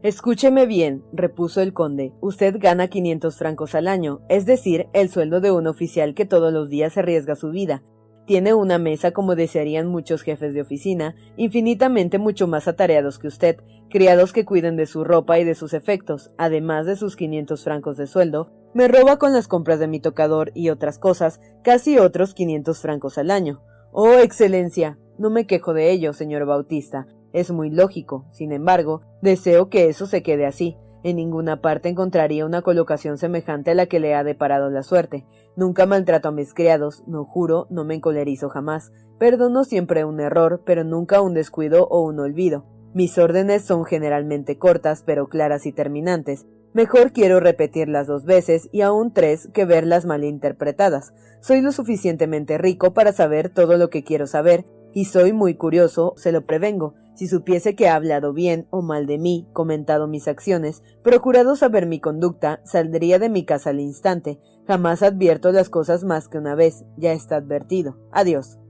Escúcheme bien, repuso el conde. Usted gana quinientos francos al año, es decir, el sueldo de un oficial que todos los días arriesga su vida. Tiene una mesa como desearían muchos jefes de oficina, infinitamente mucho más atareados que usted, criados que cuiden de su ropa y de sus efectos, además de sus quinientos francos de sueldo, me roba con las compras de mi tocador y otras cosas casi otros quinientos francos al año. Oh, Excelencia. No me quejo de ello, señor Bautista. Es muy lógico. Sin embargo, deseo que eso se quede así. En ninguna parte encontraría una colocación semejante a la que le ha deparado la suerte. Nunca maltrato a mis criados, no juro, no me encolerizo jamás. Perdono siempre un error, pero nunca un descuido o un olvido. Mis órdenes son generalmente cortas, pero claras y terminantes. Mejor quiero repetirlas dos veces y aún tres que verlas mal interpretadas. Soy lo suficientemente rico para saber todo lo que quiero saber, y soy muy curioso, se lo prevengo. Si supiese que ha hablado bien o mal de mí, comentado mis acciones, procurado saber mi conducta, saldría de mi casa al instante. Jamás advierto las cosas más que una vez. Ya está advertido. Adiós.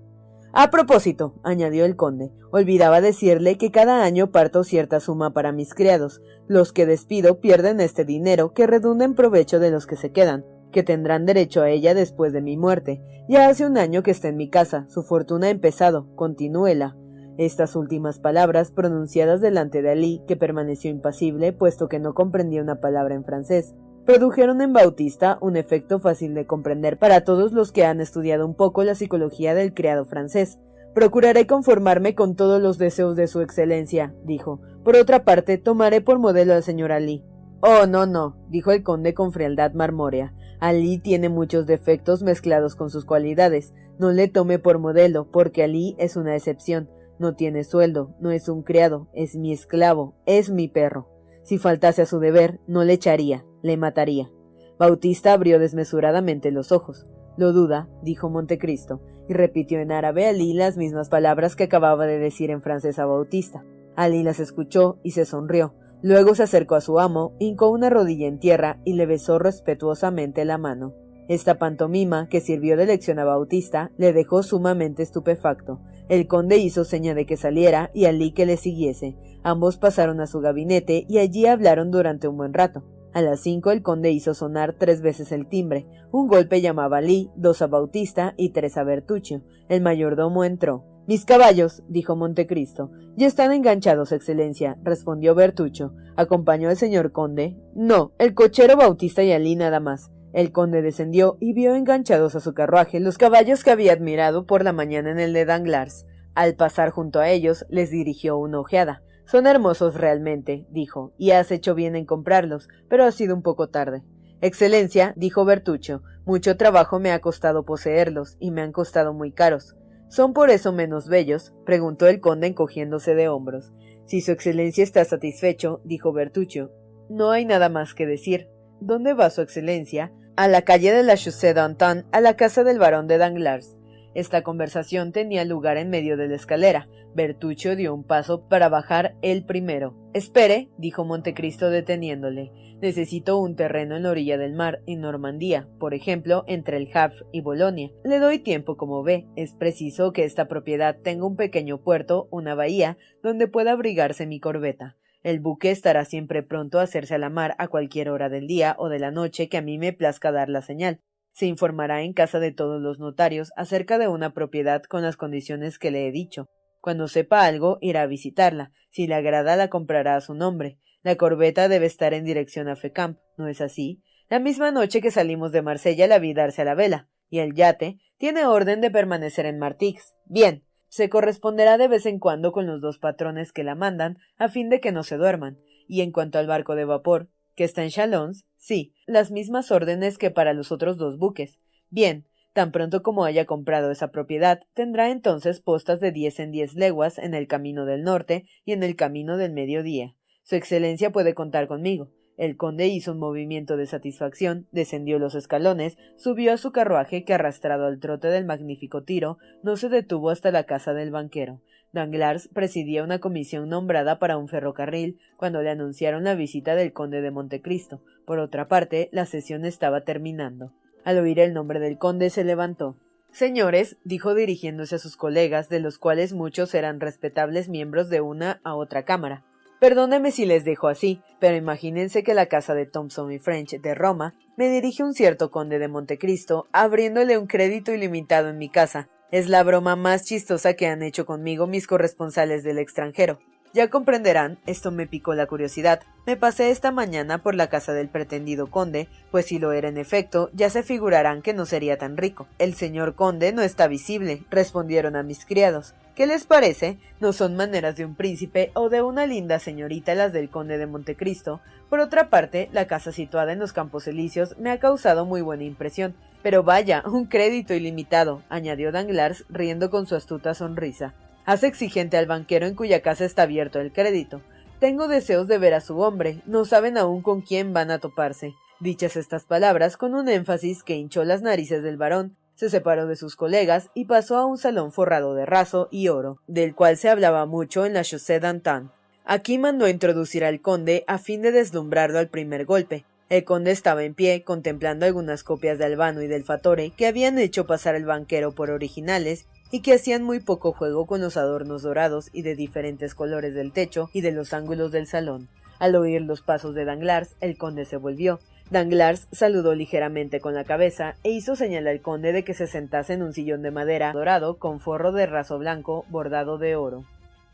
A propósito, añadió el conde, olvidaba decirle que cada año parto cierta suma para mis criados. Los que despido pierden este dinero que redunda en provecho de los que se quedan. que tendrán derecho a ella después de mi muerte. Ya hace un año que está en mi casa, su fortuna ha empezado, continúela. Estas últimas palabras, pronunciadas delante de Ali, que permaneció impasible, puesto que no comprendía una palabra en francés, produjeron en Bautista un efecto fácil de comprender para todos los que han estudiado un poco la psicología del criado francés. Procuraré conformarme con todos los deseos de su excelencia, dijo. Por otra parte, tomaré por modelo al señor Ali. Oh, no, no, dijo el conde con frialdad marmórea. Ali tiene muchos defectos mezclados con sus cualidades. No le tome por modelo, porque Ali es una excepción. No tiene sueldo, no es un criado, es mi esclavo, es mi perro. Si faltase a su deber, no le echaría, le mataría. Bautista abrió desmesuradamente los ojos. Lo duda, dijo Montecristo, y repitió en árabe a Ali las mismas palabras que acababa de decir en francés a Bautista. Ali las escuchó y se sonrió. Luego se acercó a su amo, hincó una rodilla en tierra y le besó respetuosamente la mano. Esta pantomima, que sirvió de lección a Bautista, le dejó sumamente estupefacto. El conde hizo seña de que saliera y Ali que le siguiese. Ambos pasaron a su gabinete y allí hablaron durante un buen rato. A las cinco el conde hizo sonar tres veces el timbre. Un golpe llamaba a Ali, dos a Bautista y tres a Bertuccio. El mayordomo entró. Mis caballos, dijo Montecristo. Ya están enganchados, Excelencia, respondió Bertuccio. ¿Acompañó al señor conde? No, el cochero Bautista y Ali nada más. El conde descendió y vio enganchados a su carruaje los caballos que había admirado por la mañana en el de Danglars. Al pasar junto a ellos, les dirigió una ojeada. Son hermosos realmente, dijo, y has hecho bien en comprarlos, pero ha sido un poco tarde. Excelencia, dijo Bertuccio, mucho trabajo me ha costado poseerlos, y me han costado muy caros. ¿Son por eso menos bellos? preguntó el conde encogiéndose de hombros. Si su excelencia está satisfecho, dijo Bertuccio, no hay nada más que decir. ¿Dónde va su excelencia? A la calle de la Chaussée d'Antin, a la casa del barón de Danglars. Esta conversación tenía lugar en medio de la escalera. Bertuccio dio un paso para bajar él primero. Espere, dijo Montecristo deteniéndole. Necesito un terreno en la orilla del mar, en Normandía, por ejemplo, entre el Havre y Bolonia. Le doy tiempo, como ve. Es preciso que esta propiedad tenga un pequeño puerto, una bahía, donde pueda abrigarse mi corbeta. El buque estará siempre pronto a hacerse a la mar a cualquier hora del día o de la noche que a mí me plazca dar la señal. Se informará en casa de todos los notarios acerca de una propiedad con las condiciones que le he dicho. Cuando sepa algo, irá a visitarla. Si le agrada, la comprará a su nombre. La corbeta debe estar en dirección a Fecamp, ¿no es así? La misma noche que salimos de Marsella la vi darse a la vela. Y el yate tiene orden de permanecer en Martix. Bien, se corresponderá de vez en cuando con los dos patrones que la mandan, a fin de que no se duerman. Y en cuanto al barco de vapor, que está en Chalons, sí, las mismas órdenes que para los otros dos buques. Bien, tan pronto como haya comprado esa propiedad, tendrá entonces postas de diez en diez leguas en el camino del norte y en el camino del mediodía. Su excelencia puede contar conmigo. El conde hizo un movimiento de satisfacción, descendió los escalones, subió a su carruaje que arrastrado al trote del magnífico tiro, no se detuvo hasta la casa del banquero. Danglars presidía una comisión nombrada para un ferrocarril cuando le anunciaron la visita del conde de Montecristo. Por otra parte, la sesión estaba terminando. Al oír el nombre del conde se levantó. Señores, dijo dirigiéndose a sus colegas, de los cuales muchos eran respetables miembros de una a otra cámara. Perdóneme si les dejo así, pero imagínense que la casa de Thompson y French de Roma me dirige un cierto conde de Montecristo abriéndole un crédito ilimitado en mi casa. Es la broma más chistosa que han hecho conmigo mis corresponsales del extranjero. Ya comprenderán, esto me picó la curiosidad. Me pasé esta mañana por la casa del pretendido conde, pues si lo era en efecto, ya se figurarán que no sería tan rico. El señor conde no está visible, respondieron a mis criados. ¿Qué les parece? ¿No son maneras de un príncipe o de una linda señorita las del conde de Montecristo? Por otra parte, la casa situada en los Campos Elíseos me ha causado muy buena impresión. Pero vaya, un crédito ilimitado, añadió Danglars, riendo con su astuta sonrisa. Hace exigente al banquero en cuya casa está abierto el crédito. Tengo deseos de ver a su hombre, no saben aún con quién van a toparse. Dichas estas palabras, con un énfasis que hinchó las narices del varón, se separó de sus colegas y pasó a un salón forrado de raso y oro, del cual se hablaba mucho en la Chaussée d'Antin. Aquí mandó introducir al conde a fin de deslumbrarlo al primer golpe. El conde estaba en pie, contemplando algunas copias de Albano y del Fatore que habían hecho pasar el banquero por originales y que hacían muy poco juego con los adornos dorados y de diferentes colores del techo y de los ángulos del salón. Al oír los pasos de Danglars, el conde se volvió. Danglars saludó ligeramente con la cabeza e hizo señal al conde de que se sentase en un sillón de madera dorado con forro de raso blanco bordado de oro.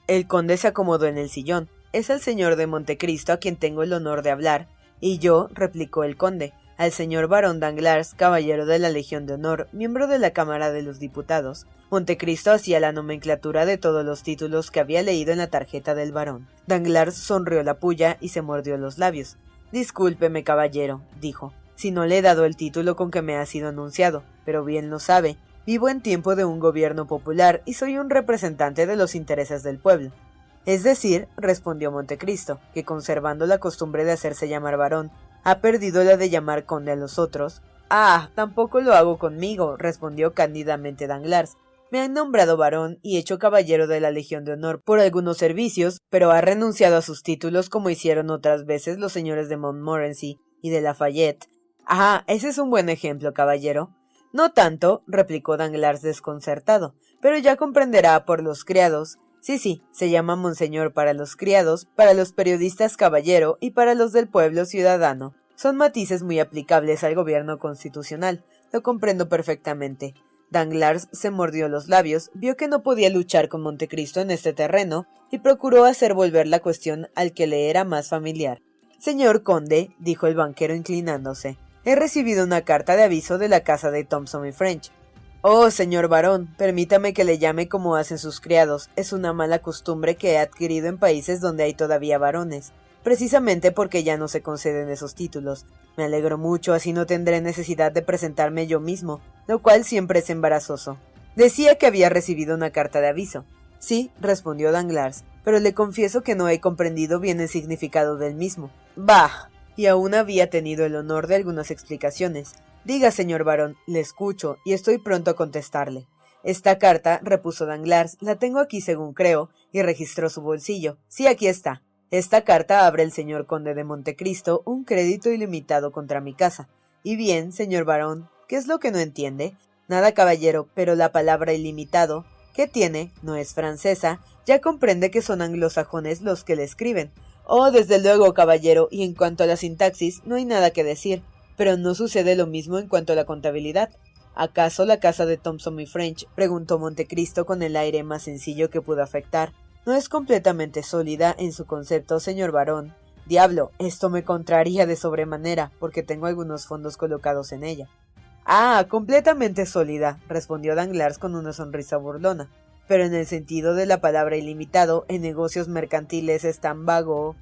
El conde se acomodó en el sillón. Es el señor de Montecristo a quien tengo el honor de hablar. Y yo, replicó el conde, al señor barón Danglars, caballero de la Legión de Honor, miembro de la Cámara de los Diputados. Montecristo hacía la nomenclatura de todos los títulos que había leído en la tarjeta del barón. Danglars sonrió la puya y se mordió los labios. Discúlpeme, caballero, dijo, si no le he dado el título con que me ha sido anunciado, pero bien lo sabe. Vivo en tiempo de un gobierno popular y soy un representante de los intereses del pueblo. Es decir, respondió Montecristo, que conservando la costumbre de hacerse llamar varón, ha perdido la de llamar conde a los otros. Ah, tampoco lo hago conmigo, respondió cándidamente Danglars, me han nombrado varón y hecho caballero de la Legión de Honor por algunos servicios, pero ha renunciado a sus títulos como hicieron otras veces los señores de Montmorency y de Lafayette. Ah, ese es un buen ejemplo, caballero. No tanto, replicó Danglars desconcertado, pero ya comprenderá por los criados. Sí, sí, se llama Monseñor para los criados, para los periodistas caballero y para los del pueblo ciudadano. Son matices muy aplicables al gobierno constitucional. Lo comprendo perfectamente. Danglars se mordió los labios, vio que no podía luchar con Montecristo en este terreno y procuró hacer volver la cuestión al que le era más familiar. Señor conde, dijo el banquero inclinándose, he recibido una carta de aviso de la casa de Thompson y French. Oh, señor barón, permítame que le llame como hacen sus criados. Es una mala costumbre que he adquirido en países donde hay todavía varones precisamente porque ya no se conceden esos títulos. Me alegro mucho, así no tendré necesidad de presentarme yo mismo, lo cual siempre es embarazoso. Decía que había recibido una carta de aviso. Sí, respondió Danglars, pero le confieso que no he comprendido bien el significado del mismo. Bah. Y aún había tenido el honor de algunas explicaciones. Diga, señor barón, le escucho, y estoy pronto a contestarle. Esta carta, repuso Danglars, la tengo aquí según creo, y registró su bolsillo. Sí, aquí está. Esta carta abre el señor conde de Montecristo un crédito ilimitado contra mi casa. Y bien, señor barón, ¿qué es lo que no entiende? Nada, caballero, pero la palabra ilimitado, que tiene, no es francesa, ya comprende que son anglosajones los que le escriben. Oh, desde luego, caballero, y en cuanto a la sintaxis, no hay nada que decir. Pero no sucede lo mismo en cuanto a la contabilidad. ¿Acaso la casa de Thompson y French? preguntó Montecristo con el aire más sencillo que pudo afectar. No es completamente sólida en su concepto, señor varón. Diablo, esto me contraría de sobremanera, porque tengo algunos fondos colocados en ella. Ah, completamente sólida, respondió Danglars con una sonrisa burlona. Pero en el sentido de la palabra ilimitado, en negocios mercantiles es tan vago.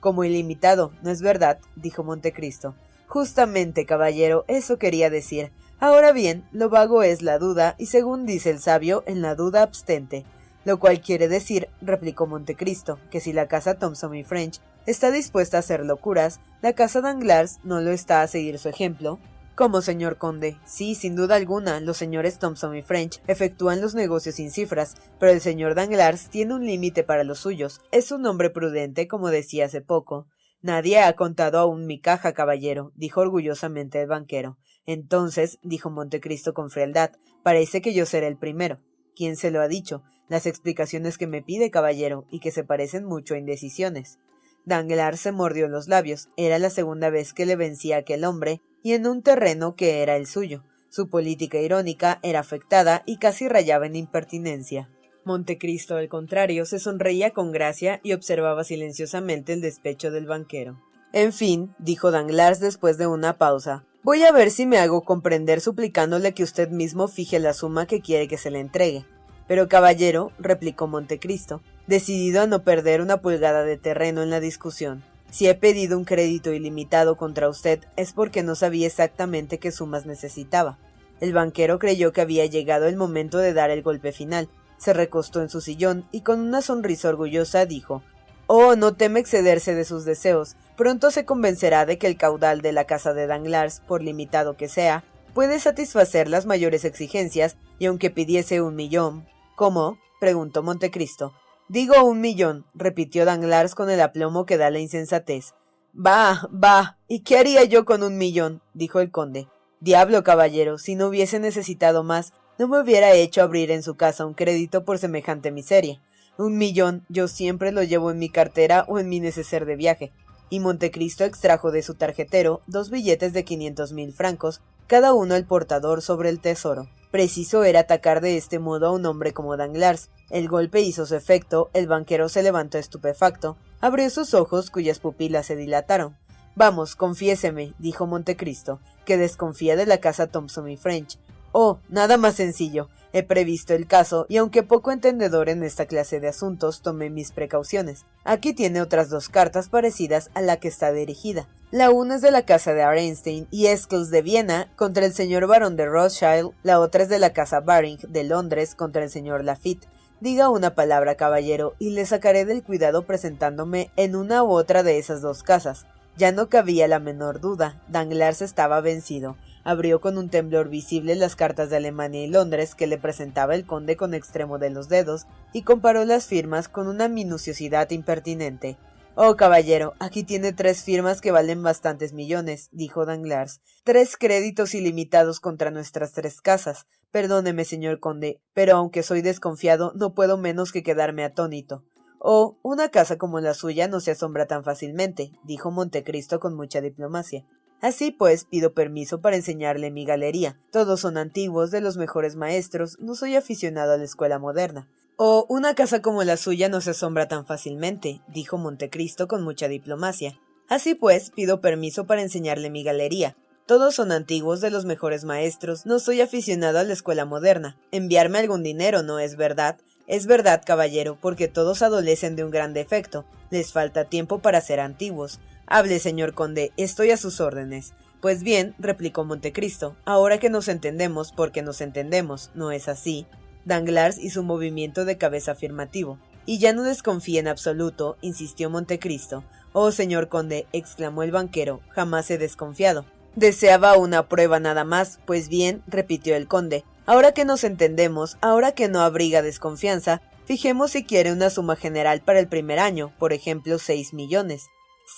Como ilimitado, ¿no es verdad? dijo Montecristo. Justamente, caballero, eso quería decir. Ahora bien, lo vago es la duda, y según dice el sabio, en la duda abstente. Lo cual quiere decir, replicó Montecristo, que si la casa Thompson y French está dispuesta a hacer locuras, la casa Danglars no lo está a seguir su ejemplo. ¿Cómo, señor conde? Sí, sin duda alguna, los señores Thompson y French efectúan los negocios sin cifras, pero el señor Danglars tiene un límite para los suyos. Es un hombre prudente, como decía hace poco. Nadie ha contado aún mi caja, caballero, dijo orgullosamente el banquero. Entonces, dijo Montecristo con frialdad, parece que yo seré el primero. ¿Quién se lo ha dicho? Las explicaciones que me pide, caballero, y que se parecen mucho a indecisiones. Danglars se mordió los labios. Era la segunda vez que le vencía aquel hombre, y en un terreno que era el suyo. Su política irónica era afectada y casi rayaba en impertinencia. Montecristo, al contrario, se sonreía con gracia y observaba silenciosamente el despecho del banquero. En fin, dijo Danglars después de una pausa, voy a ver si me hago comprender suplicándole que usted mismo fije la suma que quiere que se le entregue. Pero caballero, replicó Montecristo, decidido a no perder una pulgada de terreno en la discusión, si he pedido un crédito ilimitado contra usted es porque no sabía exactamente qué sumas necesitaba. El banquero creyó que había llegado el momento de dar el golpe final. Se recostó en su sillón y con una sonrisa orgullosa dijo Oh, no teme excederse de sus deseos. Pronto se convencerá de que el caudal de la casa de Danglars, por limitado que sea, puede satisfacer las mayores exigencias, y aunque pidiese un millón, ¿Cómo? preguntó Montecristo. Digo un millón, repitió Danglars con el aplomo que da la insensatez. Bah, bah. ¿Y qué haría yo con un millón? dijo el conde. Diablo, caballero, si no hubiese necesitado más, no me hubiera hecho abrir en su casa un crédito por semejante miseria. Un millón yo siempre lo llevo en mi cartera o en mi neceser de viaje. y Montecristo extrajo de su tarjetero dos billetes de quinientos mil francos, cada uno el portador sobre el tesoro. Preciso era atacar de este modo a un hombre como Danglars. El golpe hizo su efecto, el banquero se levantó estupefacto, abrió sus ojos cuyas pupilas se dilataron. Vamos, confiéseme, dijo Montecristo, que desconfía de la casa Thompson y French. Oh, nada más sencillo. He previsto el caso y aunque poco entendedor en esta clase de asuntos, tomé mis precauciones. Aquí tiene otras dos cartas parecidas a la que está dirigida. La una es de la casa de Arenstein y Escles de Viena contra el señor barón de Rothschild, la otra es de la casa Baring de Londres contra el señor Lafitte. Diga una palabra, caballero, y le sacaré del cuidado presentándome en una u otra de esas dos casas. Ya no cabía la menor duda, Danglars estaba vencido abrió con un temblor visible las cartas de Alemania y Londres que le presentaba el conde con extremo de los dedos y comparó las firmas con una minuciosidad impertinente. Oh, caballero, aquí tiene tres firmas que valen bastantes millones, dijo Danglars. Tres créditos ilimitados contra nuestras tres casas. Perdóneme, señor conde, pero aunque soy desconfiado, no puedo menos que quedarme atónito. Oh, una casa como la suya no se asombra tan fácilmente, dijo Montecristo con mucha diplomacia. Así pues, pido permiso para enseñarle mi galería. Todos son antiguos, de los mejores maestros, no soy aficionado a la escuela moderna. Oh, una casa como la suya no se asombra tan fácilmente, dijo Montecristo con mucha diplomacia. Así pues, pido permiso para enseñarle mi galería. Todos son antiguos de los mejores maestros, no soy aficionado a la escuela moderna. Enviarme algún dinero, ¿no es verdad? Es verdad, caballero, porque todos adolecen de un gran defecto. Les falta tiempo para ser antiguos. Hable, señor conde, estoy a sus órdenes. Pues bien, replicó Montecristo, ahora que nos entendemos, porque nos entendemos, ¿no es así? Danglars hizo un movimiento de cabeza afirmativo. Y ya no desconfía en absoluto, insistió Montecristo. Oh, señor conde, exclamó el banquero, jamás he desconfiado. Deseaba una prueba nada más, pues bien, repitió el conde, ahora que nos entendemos, ahora que no abriga desconfianza, fijemos si quiere una suma general para el primer año, por ejemplo, seis millones.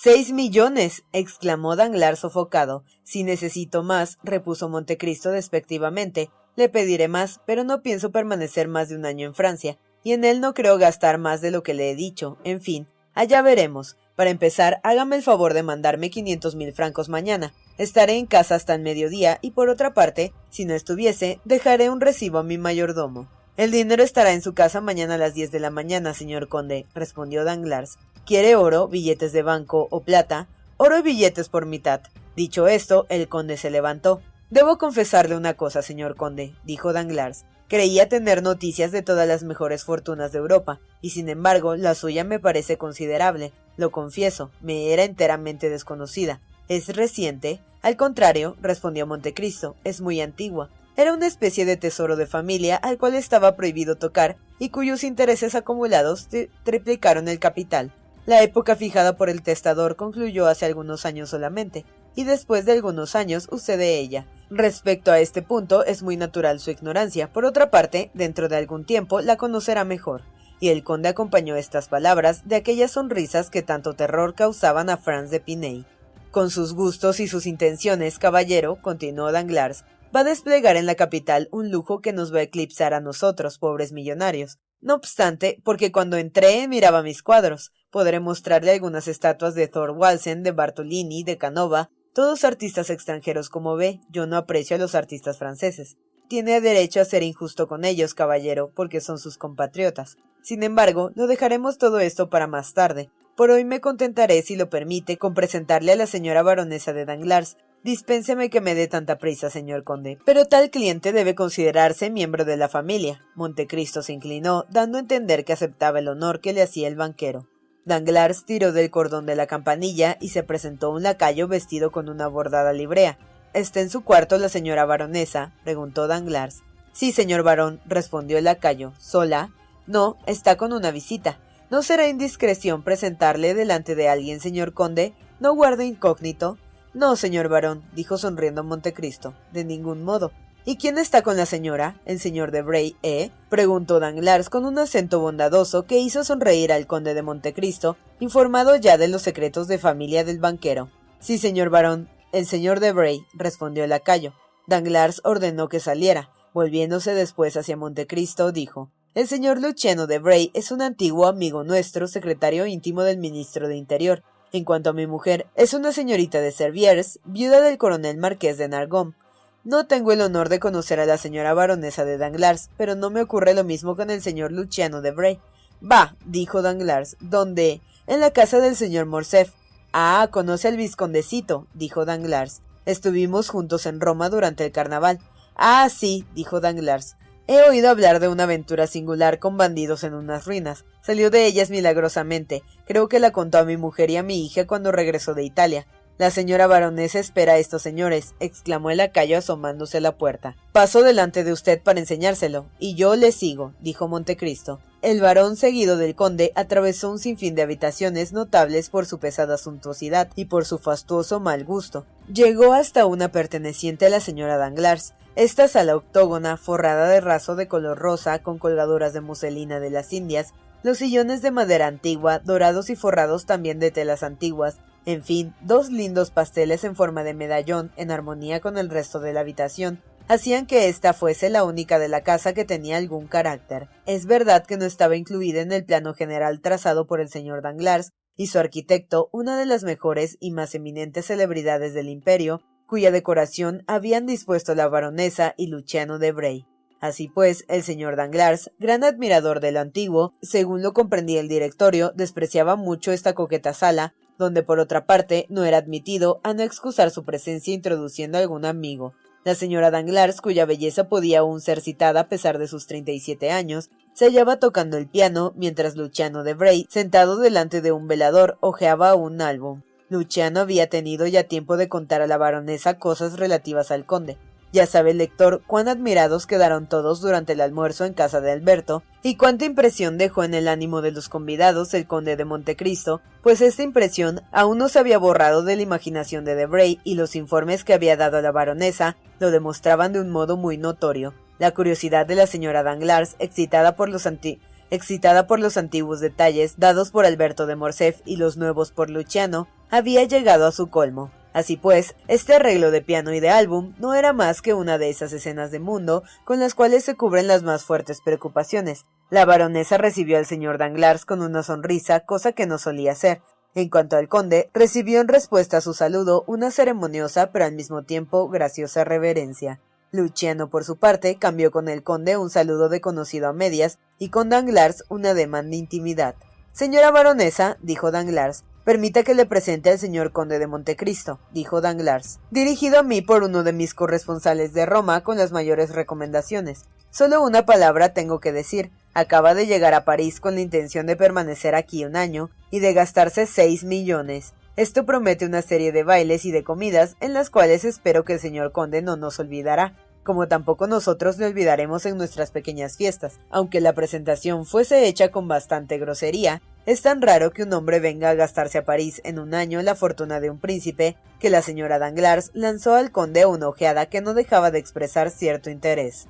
Seis millones. exclamó Danglars sofocado. Si necesito más, repuso Montecristo despectivamente, le pediré más, pero no pienso permanecer más de un año en Francia, y en él no creo gastar más de lo que le he dicho. En fin, allá veremos. Para empezar, hágame el favor de mandarme quinientos mil francos mañana. Estaré en casa hasta el mediodía y por otra parte, si no estuviese, dejaré un recibo a mi mayordomo. El dinero estará en su casa mañana a las diez de la mañana, señor conde, respondió Danglars. ¿Quiere oro, billetes de banco o plata? Oro y billetes por mitad. Dicho esto, el conde se levantó. Debo confesarle una cosa, señor conde, dijo Danglars. Creía tener noticias de todas las mejores fortunas de Europa, y sin embargo la suya me parece considerable. Lo confieso, me era enteramente desconocida. ¿Es reciente? Al contrario, respondió Montecristo, es muy antigua. Era una especie de tesoro de familia al cual estaba prohibido tocar y cuyos intereses acumulados triplicaron el capital. La época fijada por el testador concluyó hace algunos años solamente, y después de algunos años usted de ella. Respecto a este punto es muy natural su ignorancia. Por otra parte, dentro de algún tiempo la conocerá mejor. Y el conde acompañó estas palabras de aquellas sonrisas que tanto terror causaban a Franz de Piney. Con sus gustos y sus intenciones, caballero, continuó Danglars, va a desplegar en la capital un lujo que nos va a eclipsar a nosotros, pobres millonarios. No obstante, porque cuando entré miraba mis cuadros, podré mostrarle algunas estatuas de Thor Walsen, de Bartolini, de Canova, todos artistas extranjeros como ve, yo no aprecio a los artistas franceses. Tiene derecho a ser injusto con ellos, caballero, porque son sus compatriotas. Sin embargo, lo dejaremos todo esto para más tarde. Por hoy me contentaré, si lo permite, con presentarle a la señora baronesa de Danglars, Dispénseme que me dé tanta prisa, señor conde. Pero tal cliente debe considerarse miembro de la familia. Montecristo se inclinó, dando a entender que aceptaba el honor que le hacía el banquero. Danglars tiró del cordón de la campanilla y se presentó un lacayo vestido con una bordada librea. ¿Está en su cuarto la señora baronesa? preguntó Danglars. Sí, señor barón, respondió el lacayo. ¿Sola? No, está con una visita. ¿No será indiscreción presentarle delante de alguien, señor conde? ¿No guardo incógnito? No, señor barón, dijo sonriendo Montecristo. De ningún modo. ¿Y quién está con la señora? ¿El señor de Bray, eh? preguntó Danglars con un acento bondadoso que hizo sonreír al conde de Montecristo, informado ya de los secretos de familia del banquero. Sí, señor barón, el señor de Bray, respondió el lacayo. Danglars ordenó que saliera. Volviéndose después hacia Montecristo, dijo El señor Luciano de Bray es un antiguo amigo nuestro, secretario íntimo del ministro de Interior En cuanto a mi mujer, es una señorita de Serviers, viuda del coronel marqués de Nargón. No tengo el honor de conocer a la señora baronesa de Danglars, pero no me ocurre lo mismo con el señor Luciano de Bray. Va, dijo Danglars, ¿dónde? En la casa del señor Morcerf. Ah, conoce al vizcondecito, dijo Danglars. Estuvimos juntos en Roma durante el carnaval. Ah, sí, dijo Danglars. He oído hablar de una aventura singular con bandidos en unas ruinas. Salió de ellas milagrosamente. Creo que la contó a mi mujer y a mi hija cuando regresó de Italia. La señora baronesa espera a estos señores, exclamó el lacayo asomándose a la puerta. Paso delante de usted para enseñárselo, y yo le sigo, dijo Montecristo. El varón seguido del conde atravesó un sinfín de habitaciones notables por su pesada suntuosidad y por su fastuoso mal gusto. Llegó hasta una perteneciente a la señora Danglars. Esta sala octógona, forrada de raso de color rosa, con colgaduras de muselina de las Indias, los sillones de madera antigua, dorados y forrados también de telas antiguas, en fin, dos lindos pasteles en forma de medallón, en armonía con el resto de la habitación, hacían que ésta fuese la única de la casa que tenía algún carácter. Es verdad que no estaba incluida en el plano general trazado por el señor Danglars y su arquitecto, una de las mejores y más eminentes celebridades del imperio, cuya decoración habían dispuesto la baronesa y Luciano de Bray. Así pues, el señor Danglars, gran admirador de lo antiguo, según lo comprendía el directorio, despreciaba mucho esta coqueta sala, donde por otra parte no era admitido a no excusar su presencia introduciendo a algún amigo, la señora Danglars, cuya belleza podía aún ser citada a pesar de sus treinta y siete años, se hallaba tocando el piano mientras Luciano de Bray, sentado delante de un velador, hojeaba un álbum. Luciano había tenido ya tiempo de contar a la baronesa cosas relativas al conde, ya sabe el lector cuán admirados quedaron todos durante el almuerzo en casa de Alberto, y cuánta impresión dejó en el ánimo de los convidados el conde de Montecristo, pues esta impresión aún no se había borrado de la imaginación de Debray y los informes que había dado a la baronesa lo demostraban de un modo muy notorio. La curiosidad de la señora Danglars, excitada por los excitada por los antiguos detalles dados por Alberto de Morcerf y los nuevos por Luciano, había llegado a su colmo. Así pues, este arreglo de piano y de álbum no era más que una de esas escenas de mundo con las cuales se cubren las más fuertes preocupaciones. La baronesa recibió al señor Danglars con una sonrisa, cosa que no solía hacer. En cuanto al conde, recibió en respuesta a su saludo una ceremoniosa pero al mismo tiempo graciosa reverencia. Luciano, por su parte, cambió con el conde un saludo de conocido a medias y con Danglars una demanda de intimidad. Señora baronesa, dijo Danglars, Permita que le presente al señor conde de Montecristo, dijo Danglars, dirigido a mí por uno de mis corresponsales de Roma con las mayores recomendaciones. Solo una palabra tengo que decir. Acaba de llegar a París con la intención de permanecer aquí un año y de gastarse seis millones. Esto promete una serie de bailes y de comidas en las cuales espero que el señor conde no nos olvidará como tampoco nosotros le olvidaremos en nuestras pequeñas fiestas. Aunque la presentación fuese hecha con bastante grosería, es tan raro que un hombre venga a gastarse a París en un año la fortuna de un príncipe que la señora Danglars lanzó al conde una ojeada que no dejaba de expresar cierto interés.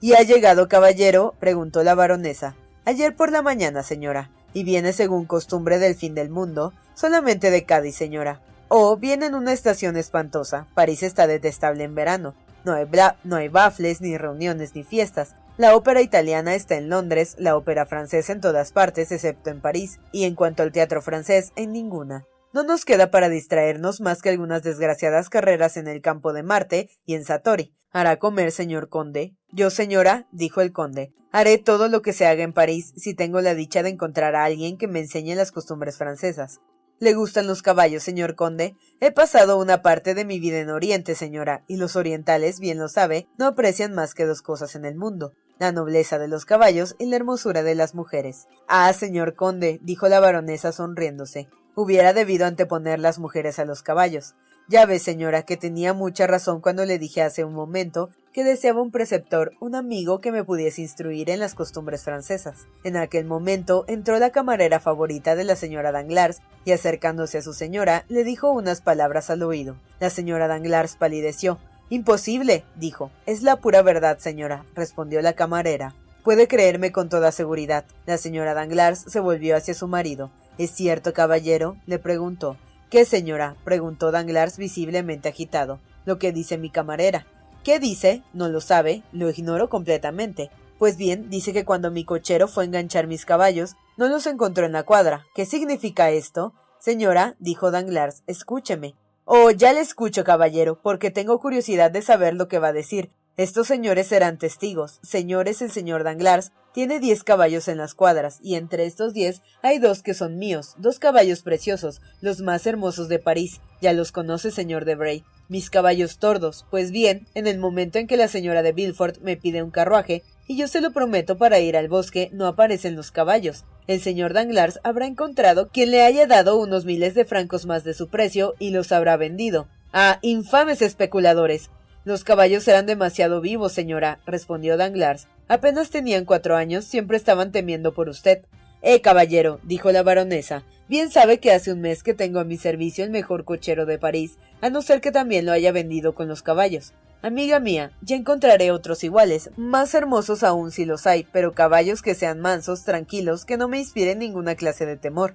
¿Y ha llegado caballero? preguntó la baronesa. Ayer por la mañana, señora. ¿Y viene según costumbre del fin del mundo? Solamente de Cádiz, señora. O viene en una estación espantosa. París está detestable en verano. No hay, no hay bafles, ni reuniones, ni fiestas. La ópera italiana está en Londres, la ópera francesa en todas partes, excepto en París, y en cuanto al teatro francés, en ninguna. No nos queda para distraernos más que algunas desgraciadas carreras en el campo de Marte y en Satori. ¿Hará comer, señor conde? Yo, señora, dijo el conde, haré todo lo que se haga en París si tengo la dicha de encontrar a alguien que me enseñe las costumbres francesas. ¿Le gustan los caballos, señor conde? He pasado una parte de mi vida en Oriente, señora, y los orientales, bien lo sabe, no aprecian más que dos cosas en el mundo la nobleza de los caballos y la hermosura de las mujeres. Ah, señor conde, dijo la baronesa sonriéndose, hubiera debido anteponer las mujeres a los caballos. Ya ve, señora, que tenía mucha razón cuando le dije hace un momento que deseaba un preceptor, un amigo que me pudiese instruir en las costumbres francesas. En aquel momento entró la camarera favorita de la señora Danglars y acercándose a su señora le dijo unas palabras al oído. La señora Danglars palideció. Imposible, dijo. Es la pura verdad, señora, respondió la camarera. Puede creerme con toda seguridad. La señora Danglars se volvió hacia su marido. ¿Es cierto, caballero? le preguntó. ¿Qué señora? preguntó Danglars visiblemente agitado. Lo que dice mi camarera. ¿Qué dice? No lo sabe, lo ignoro completamente. Pues bien, dice que cuando mi cochero fue a enganchar mis caballos, no los encontró en la cuadra. ¿Qué significa esto? Señora, dijo Danglars, escúcheme. Oh, ya le escucho, caballero, porque tengo curiosidad de saber lo que va a decir. Estos señores serán testigos. Señores, el señor Danglars tiene diez caballos en las cuadras, y entre estos diez hay dos que son míos, dos caballos preciosos, los más hermosos de París. Ya los conoce, señor de Bray. Mis caballos tordos. Pues bien, en el momento en que la señora de Villefort me pide un carruaje, y yo se lo prometo para ir al bosque, no aparecen los caballos. El señor Danglars habrá encontrado quien le haya dado unos miles de francos más de su precio y los habrá vendido. Ah, infames especuladores. Los caballos eran demasiado vivos, señora, respondió Danglars. Apenas tenían cuatro años, siempre estaban temiendo por usted. Eh, caballero, dijo la baronesa, bien sabe que hace un mes que tengo a mi servicio el mejor cochero de París, a no ser que también lo haya vendido con los caballos. Amiga mía, ya encontraré otros iguales, más hermosos aún si los hay, pero caballos que sean mansos, tranquilos, que no me inspiren ninguna clase de temor.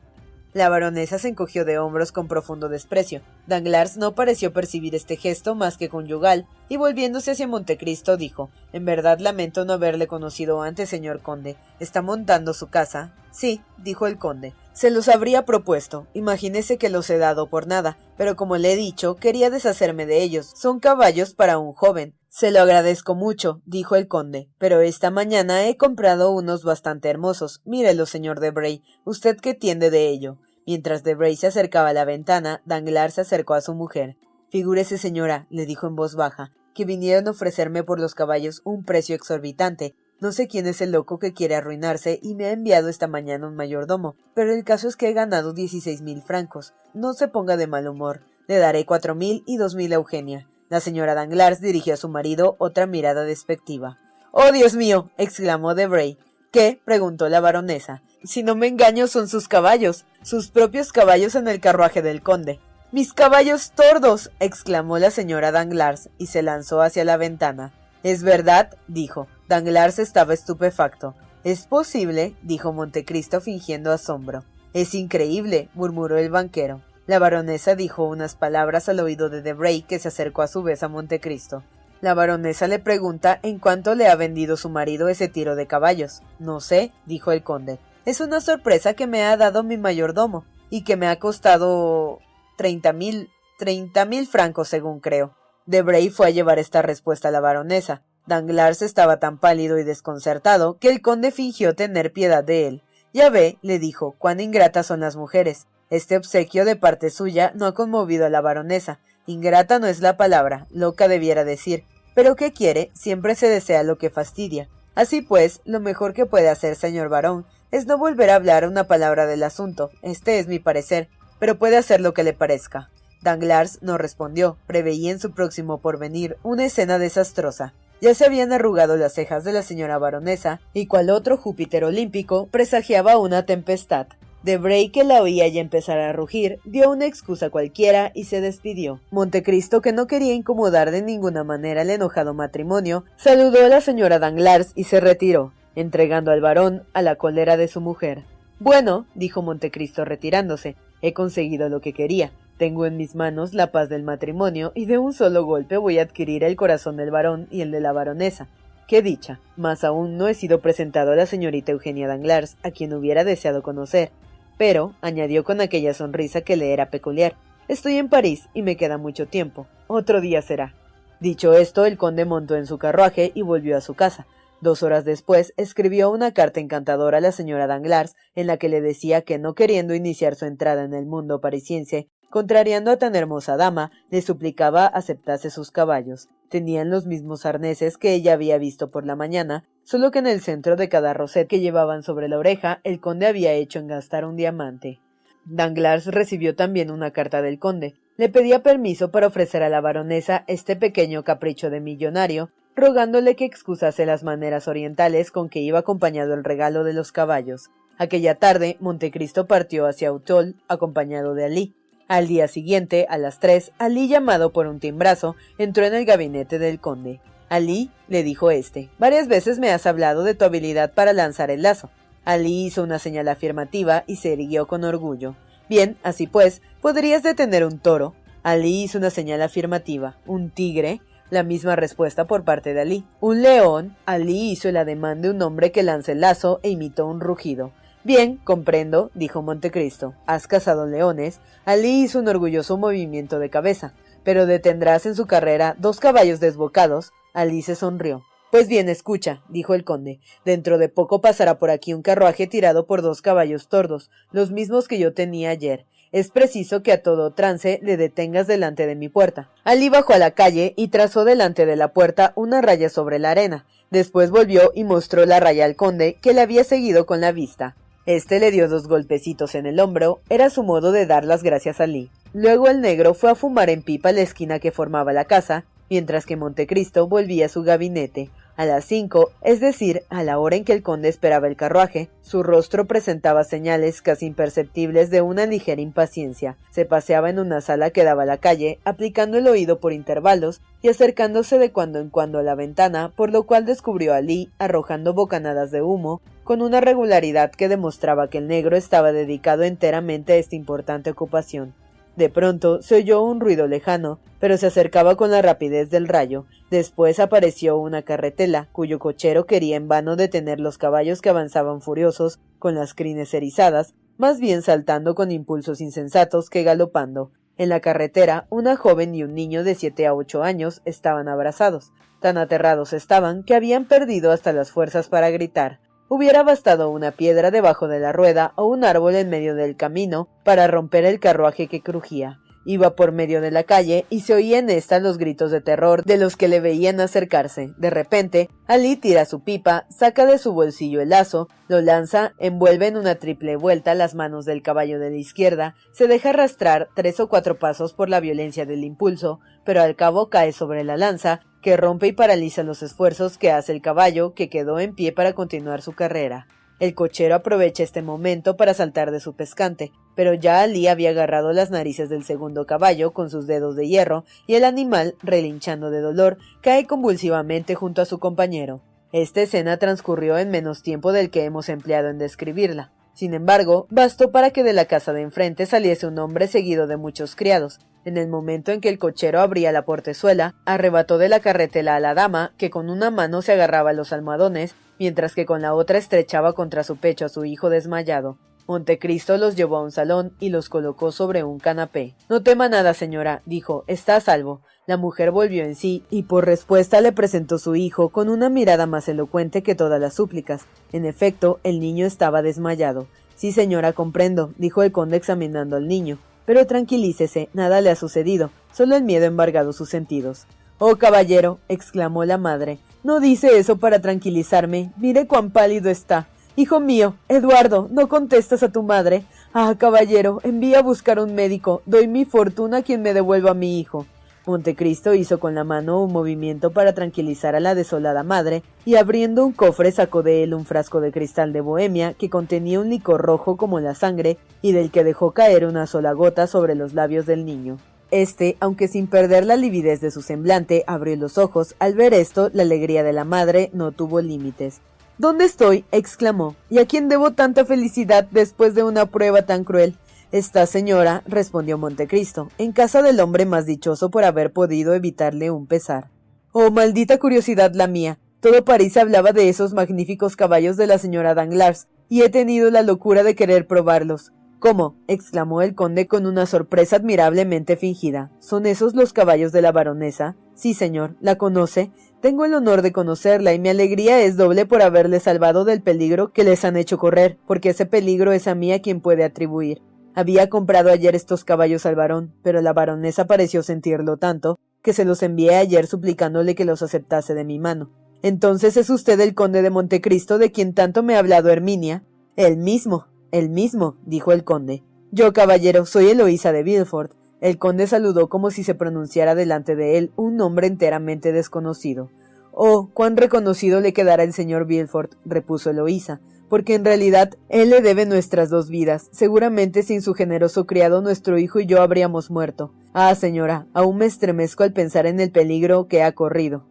La baronesa se encogió de hombros con profundo desprecio. Danglars no pareció percibir este gesto más que conyugal, y volviéndose hacia Montecristo dijo En verdad lamento no haberle conocido antes, señor conde. ¿Está montando su casa? Sí, dijo el conde. Se los habría propuesto. Imagínese que los he dado por nada, pero como le he dicho, quería deshacerme de ellos. Son caballos para un joven. Se lo agradezco mucho, dijo el conde, pero esta mañana he comprado unos bastante hermosos. Mírelo, señor de Bray. ¿Usted qué tiende de ello? Mientras de Bray se acercaba a la ventana, Danglars se acercó a su mujer. Figúrese, señora, le dijo en voz baja, que vinieron a ofrecerme por los caballos un precio exorbitante. No sé quién es el loco que quiere arruinarse y me ha enviado esta mañana un mayordomo, pero el caso es que he ganado dieciséis mil francos. No se ponga de mal humor. Le daré cuatro mil y dos mil a Eugenia. La señora Danglars dirigió a su marido otra mirada despectiva. ¡Oh, Dios mío! exclamó Debray. ¿Qué? preguntó la baronesa. Si no me engaño, son sus caballos, sus propios caballos en el carruaje del conde. ¡Mis caballos tordos! exclamó la señora Danglars y se lanzó hacia la ventana. Es verdad, dijo. Danglars estaba estupefacto. Es posible, dijo Montecristo fingiendo asombro. Es increíble, murmuró el banquero. La baronesa dijo unas palabras al oído de Debray, que se acercó a su vez a Montecristo. La baronesa le pregunta en cuánto le ha vendido su marido ese tiro de caballos. No sé, dijo el conde. Es una sorpresa que me ha dado mi mayordomo, y que me ha costado treinta mil, treinta mil francos según creo. Debray fue a llevar esta respuesta a la baronesa. Danglars estaba tan pálido y desconcertado que el conde fingió tener piedad de él. Ya ve, le dijo, cuán ingratas son las mujeres. Este obsequio de parte suya no ha conmovido a la baronesa. Ingrata no es la palabra, loca debiera decir. Pero ¿qué quiere? Siempre se desea lo que fastidia. Así pues, lo mejor que puede hacer, señor barón, es no volver a hablar una palabra del asunto. Este es mi parecer, pero puede hacer lo que le parezca. Danglars no respondió. Preveía en su próximo porvenir una escena desastrosa. Ya se habían arrugado las cejas de la señora baronesa, y cual otro Júpiter olímpico presagiaba una tempestad. Debray, que la oía ya empezar a rugir, dio una excusa cualquiera y se despidió. Montecristo, que no quería incomodar de ninguna manera el enojado matrimonio, saludó a la señora Danglars y se retiró, entregando al varón a la cólera de su mujer. Bueno, dijo Montecristo retirándose, he conseguido lo que quería. Tengo en mis manos la paz del matrimonio y de un solo golpe voy a adquirir el corazón del varón y el de la baronesa. Qué dicha. Más aún no he sido presentado a la señorita Eugenia Danglars, a quien hubiera deseado conocer. Pero, añadió con aquella sonrisa que le era peculiar, estoy en París y me queda mucho tiempo. Otro día será. Dicho esto, el conde montó en su carruaje y volvió a su casa. Dos horas después escribió una carta encantadora a la señora Danglars, en la que le decía que no queriendo iniciar su entrada en el mundo parisiense, contrariando a tan hermosa dama, le suplicaba aceptase sus caballos. Tenían los mismos arneses que ella había visto por la mañana, solo que en el centro de cada roset que llevaban sobre la oreja el conde había hecho engastar un diamante. Danglars recibió también una carta del conde. Le pedía permiso para ofrecer a la baronesa este pequeño capricho de millonario, rogándole que excusase las maneras orientales con que iba acompañado el regalo de los caballos. Aquella tarde Montecristo partió hacia Autol acompañado de Alí. Al día siguiente, a las tres, Alí, llamado por un timbrazo, entró en el gabinete del conde. Alí, le dijo éste, varias veces me has hablado de tu habilidad para lanzar el lazo. Alí hizo una señal afirmativa y se irguió con orgullo. Bien, así pues, podrías detener un toro. Alí hizo una señal afirmativa. ¿Un tigre? La misma respuesta por parte de Alí. ¿Un león? Alí hizo el ademán de un hombre que lanza el lazo e imitó un rugido. Bien, comprendo, dijo Montecristo. Has cazado leones. Alí hizo un orgulloso movimiento de cabeza. Pero detendrás en su carrera dos caballos desbocados. Alí se sonrió. Pues bien, escucha, dijo el conde. Dentro de poco pasará por aquí un carruaje tirado por dos caballos tordos, los mismos que yo tenía ayer. Es preciso que a todo trance le detengas delante de mi puerta. Alí bajó a la calle y trazó delante de la puerta una raya sobre la arena. Después volvió y mostró la raya al conde, que le había seguido con la vista. Este le dio dos golpecitos en el hombro, era su modo de dar las gracias a Lee. Luego el negro fue a fumar en pipa la esquina que formaba la casa, mientras que Montecristo volvía a su gabinete. A las cinco, es decir, a la hora en que el conde esperaba el carruaje, su rostro presentaba señales casi imperceptibles de una ligera impaciencia. Se paseaba en una sala que daba a la calle, aplicando el oído por intervalos y acercándose de cuando en cuando a la ventana, por lo cual descubrió a Lee arrojando bocanadas de humo, con una regularidad que demostraba que el negro estaba dedicado enteramente a esta importante ocupación. De pronto se oyó un ruido lejano, pero se acercaba con la rapidez del rayo. Después apareció una carretela, cuyo cochero quería en vano detener los caballos que avanzaban furiosos, con las crines erizadas, más bien saltando con impulsos insensatos que galopando. En la carretera, una joven y un niño de siete a ocho años estaban abrazados. Tan aterrados estaban que habían perdido hasta las fuerzas para gritar. Hubiera bastado una piedra debajo de la rueda o un árbol en medio del camino para romper el carruaje que crujía. Iba por medio de la calle y se oían en ésta los gritos de terror de los que le veían acercarse. De repente, Ali tira su pipa, saca de su bolsillo el lazo, lo lanza, envuelve en una triple vuelta las manos del caballo de la izquierda, se deja arrastrar tres o cuatro pasos por la violencia del impulso, pero al cabo cae sobre la lanza, que rompe y paraliza los esfuerzos que hace el caballo, que quedó en pie para continuar su carrera. El cochero aprovecha este momento para saltar de su pescante, pero ya Ali había agarrado las narices del segundo caballo con sus dedos de hierro, y el animal, relinchando de dolor, cae convulsivamente junto a su compañero. Esta escena transcurrió en menos tiempo del que hemos empleado en describirla. Sin embargo, bastó para que de la casa de enfrente saliese un hombre seguido de muchos criados. En el momento en que el cochero abría la portezuela, arrebató de la carretela a la dama, que con una mano se agarraba a los almohadones, mientras que con la otra estrechaba contra su pecho a su hijo desmayado. Montecristo los llevó a un salón y los colocó sobre un canapé. No tema nada, señora, dijo, está a salvo. La mujer volvió en sí y por respuesta le presentó su hijo con una mirada más elocuente que todas las súplicas. En efecto, el niño estaba desmayado. Sí, señora, comprendo, dijo el conde examinando al niño. Pero tranquilícese, nada le ha sucedido, solo el miedo ha embargado sus sentidos. Oh, caballero, exclamó la madre, no dice eso para tranquilizarme. Mire cuán pálido está. Hijo mío, Eduardo, ¿no contestas a tu madre? Ah, caballero, envía a buscar un médico. Doy mi fortuna a quien me devuelva a mi hijo. Montecristo hizo con la mano un movimiento para tranquilizar a la desolada madre, y abriendo un cofre sacó de él un frasco de cristal de Bohemia que contenía un licor rojo como la sangre y del que dejó caer una sola gota sobre los labios del niño. Este, aunque sin perder la lividez de su semblante, abrió los ojos. Al ver esto, la alegría de la madre no tuvo límites. ¿Dónde estoy? exclamó. ¿Y a quién debo tanta felicidad después de una prueba tan cruel? Esta señora, respondió Montecristo, en casa del hombre más dichoso por haber podido evitarle un pesar. Oh, maldita curiosidad la mía. Todo París hablaba de esos magníficos caballos de la señora Danglars, y he tenido la locura de querer probarlos. ¿Cómo? exclamó el conde con una sorpresa admirablemente fingida. ¿Son esos los caballos de la baronesa? Sí, señor. ¿La conoce? Tengo el honor de conocerla y mi alegría es doble por haberle salvado del peligro que les han hecho correr, porque ese peligro es a mí a quien puede atribuir. Había comprado ayer estos caballos al varón, pero la baronesa pareció sentirlo tanto que se los envié ayer suplicándole que los aceptase de mi mano. Entonces es usted el conde de Montecristo de quien tanto me ha hablado Herminia. El mismo, el mismo, dijo el conde. Yo, caballero, soy Eloísa de Villefort. El conde saludó como si se pronunciara delante de él un nombre enteramente desconocido. Oh, cuán reconocido le quedará el señor Villefort, repuso Eloísa, porque en realidad él le debe nuestras dos vidas. Seguramente sin su generoso criado nuestro hijo y yo habríamos muerto. Ah, señora, aún me estremezco al pensar en el peligro que ha corrido.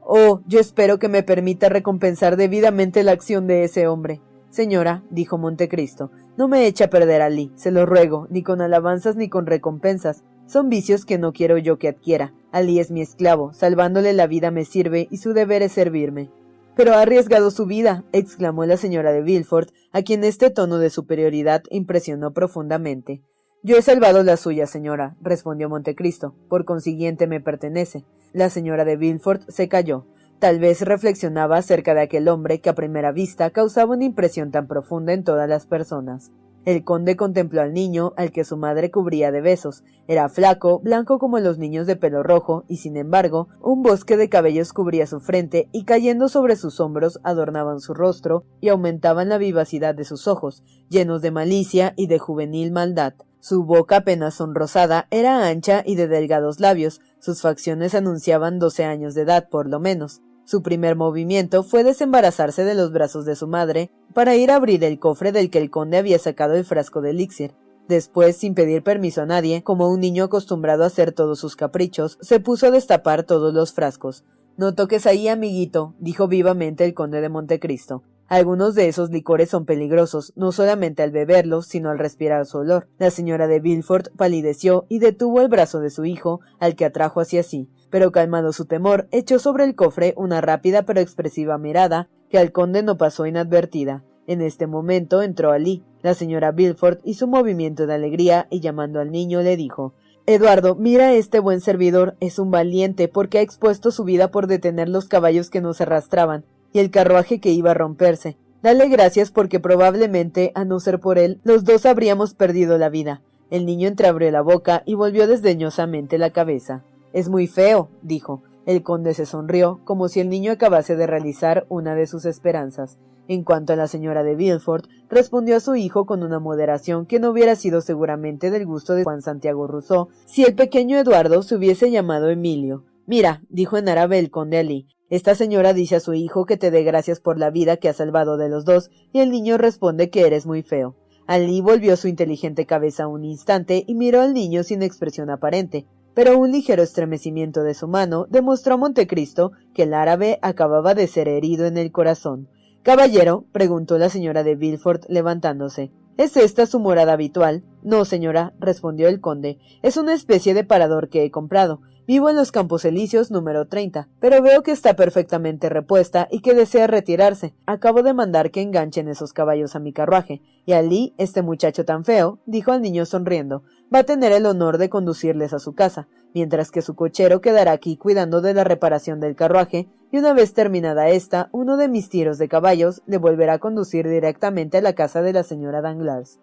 Oh, yo espero que me permita recompensar debidamente la acción de ese hombre. Señora, dijo Montecristo, no me eche a perder a Lee, se lo ruego, ni con alabanzas ni con recompensas. Son vicios que no quiero yo que adquiera. Ali es mi esclavo, salvándole la vida me sirve y su deber es servirme. Pero ha arriesgado su vida, exclamó la señora de Villefort, a quien este tono de superioridad impresionó profundamente. Yo he salvado la suya, señora, respondió Montecristo. Por consiguiente me pertenece. La señora de Villefort se calló. Tal vez reflexionaba acerca de aquel hombre que a primera vista causaba una impresión tan profunda en todas las personas. El conde contempló al niño, al que su madre cubría de besos. Era flaco, blanco como los niños de pelo rojo, y sin embargo, un bosque de cabellos cubría su frente y cayendo sobre sus hombros adornaban su rostro y aumentaban la vivacidad de sus ojos, llenos de malicia y de juvenil maldad. Su boca apenas sonrosada era ancha y de delgados labios, sus facciones anunciaban doce años de edad por lo menos. Su primer movimiento fue desembarazarse de los brazos de su madre para ir a abrir el cofre del que el conde había sacado el frasco de elixir. Después, sin pedir permiso a nadie, como un niño acostumbrado a hacer todos sus caprichos, se puso a destapar todos los frascos. No toques ahí, amiguito, dijo vivamente el conde de Montecristo. Algunos de esos licores son peligrosos, no solamente al beberlos, sino al respirar su olor. La señora de Villefort palideció y detuvo el brazo de su hijo, al que atrajo hacia sí pero calmado su temor, echó sobre el cofre una rápida pero expresiva mirada que al conde no pasó inadvertida. En este momento entró Alí. La señora Bilford hizo un movimiento de alegría y llamando al niño le dijo Eduardo, mira a este buen servidor, es un valiente porque ha expuesto su vida por detener los caballos que nos arrastraban y el carruaje que iba a romperse. Dale gracias porque probablemente, a no ser por él, los dos habríamos perdido la vida. El niño entreabrió la boca y volvió desdeñosamente la cabeza. Es muy feo, dijo. El conde se sonrió, como si el niño acabase de realizar una de sus esperanzas. En cuanto a la señora de Villefort, respondió a su hijo con una moderación que no hubiera sido seguramente del gusto de Juan Santiago Rousseau si el pequeño Eduardo se hubiese llamado Emilio. Mira, dijo en árabe el conde Ali, esta señora dice a su hijo que te dé gracias por la vida que ha salvado de los dos, y el niño responde que eres muy feo. Ali volvió su inteligente cabeza un instante y miró al niño sin expresión aparente, pero un ligero estremecimiento de su mano demostró a Montecristo que el árabe acababa de ser herido en el corazón. Caballero, preguntó la señora de Villefort levantándose. ¿Es esta su morada habitual? No, señora, respondió el conde. Es una especie de parador que he comprado. Vivo en los Campos Elíseos número 30, pero veo que está perfectamente repuesta y que desea retirarse. Acabo de mandar que enganchen esos caballos a mi carruaje. Y allí, este muchacho tan feo, dijo al niño sonriendo, va a tener el honor de conducirles a su casa, mientras que su cochero quedará aquí cuidando de la reparación del carruaje, y una vez terminada esta, uno de mis tiros de caballos le volverá a conducir directamente a la casa de la señora Danglars.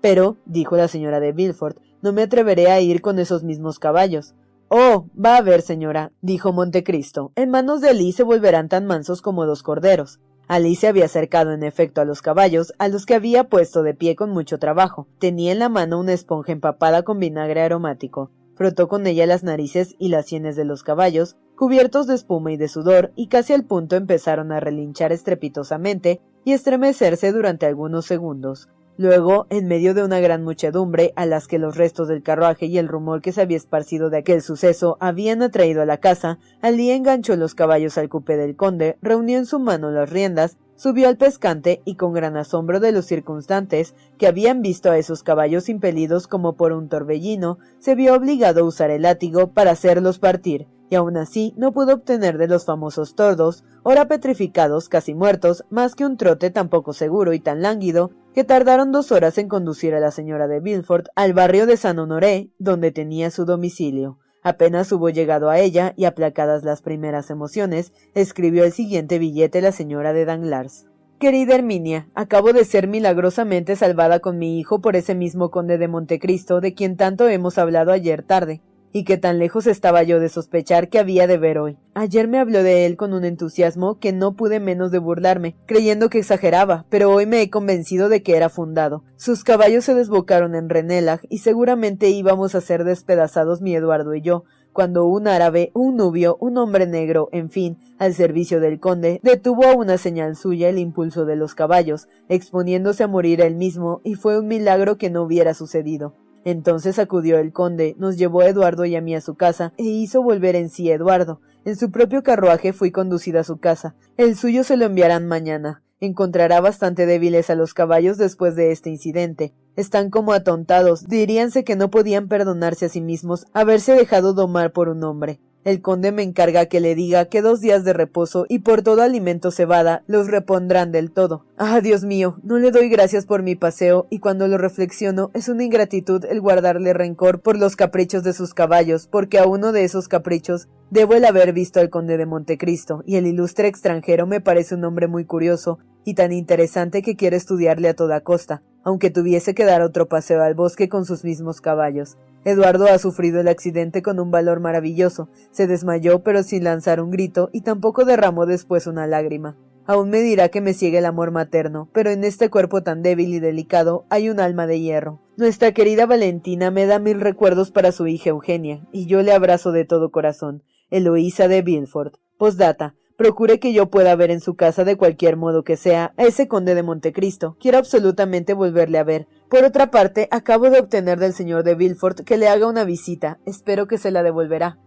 Pero, dijo la señora de Villefort, no me atreveré a ir con esos mismos caballos. Oh, va a ver, señora, dijo Montecristo. En manos de Alí se volverán tan mansos como dos corderos. Alí se había acercado en efecto a los caballos, a los que había puesto de pie con mucho trabajo. Tenía en la mano una esponja empapada con vinagre aromático. Frotó con ella las narices y las sienes de los caballos, cubiertos de espuma y de sudor, y casi al punto empezaron a relinchar estrepitosamente y estremecerse durante algunos segundos. Luego, en medio de una gran muchedumbre, a las que los restos del carruaje y el rumor que se había esparcido de aquel suceso habían atraído a la casa, Alí enganchó los caballos al cupé del conde, reunió en su mano las riendas, subió al pescante y con gran asombro de los circunstantes, que habían visto a esos caballos impelidos como por un torbellino, se vio obligado a usar el látigo para hacerlos partir, y aun así no pudo obtener de los famosos tordos, ora petrificados, casi muertos, más que un trote tan poco seguro y tan lánguido, que tardaron dos horas en conducir a la señora de Villefort al barrio de San Honoré, donde tenía su domicilio. Apenas hubo llegado a ella y aplacadas las primeras emociones, escribió el siguiente billete la señora de Danglars. Querida Herminia, acabo de ser milagrosamente salvada con mi hijo por ese mismo conde de Montecristo de quien tanto hemos hablado ayer tarde y que tan lejos estaba yo de sospechar que había de ver hoy. Ayer me habló de él con un entusiasmo que no pude menos de burlarme, creyendo que exageraba, pero hoy me he convencido de que era fundado. Sus caballos se desbocaron en Renelag y seguramente íbamos a ser despedazados mi Eduardo y yo, cuando un árabe, un nubio, un hombre negro, en fin, al servicio del conde, detuvo a una señal suya el impulso de los caballos, exponiéndose a morir él mismo, y fue un milagro que no hubiera sucedido. Entonces acudió el conde, nos llevó a Eduardo y a mí a su casa, e hizo volver en sí Eduardo. En su propio carruaje fui conducida a su casa. El suyo se lo enviarán mañana. Encontrará bastante débiles a los caballos después de este incidente. Están como atontados, diríanse que no podían perdonarse a sí mismos haberse dejado domar por un hombre. El conde me encarga que le diga que dos días de reposo y por todo alimento cebada los repondrán del todo. Ah, Dios mío, no le doy gracias por mi paseo y cuando lo reflexiono es una ingratitud el guardarle rencor por los caprichos de sus caballos, porque a uno de esos caprichos debo el haber visto al conde de Montecristo, y el ilustre extranjero me parece un hombre muy curioso y tan interesante que quiero estudiarle a toda costa, aunque tuviese que dar otro paseo al bosque con sus mismos caballos. Eduardo ha sufrido el accidente con un valor maravilloso, se desmayó pero sin lanzar un grito y tampoco derramó después una lágrima. Aún me dirá que me sigue el amor materno, pero en este cuerpo tan débil y delicado hay un alma de hierro. Nuestra querida Valentina me da mil recuerdos para su hija Eugenia, y yo le abrazo de todo corazón. Eloísa de Bilford. Postdata. Procure que yo pueda ver en su casa de cualquier modo que sea a ese conde de Montecristo. Quiero absolutamente volverle a ver. Por otra parte, acabo de obtener del señor de Villefort que le haga una visita. Espero que se la devolverá.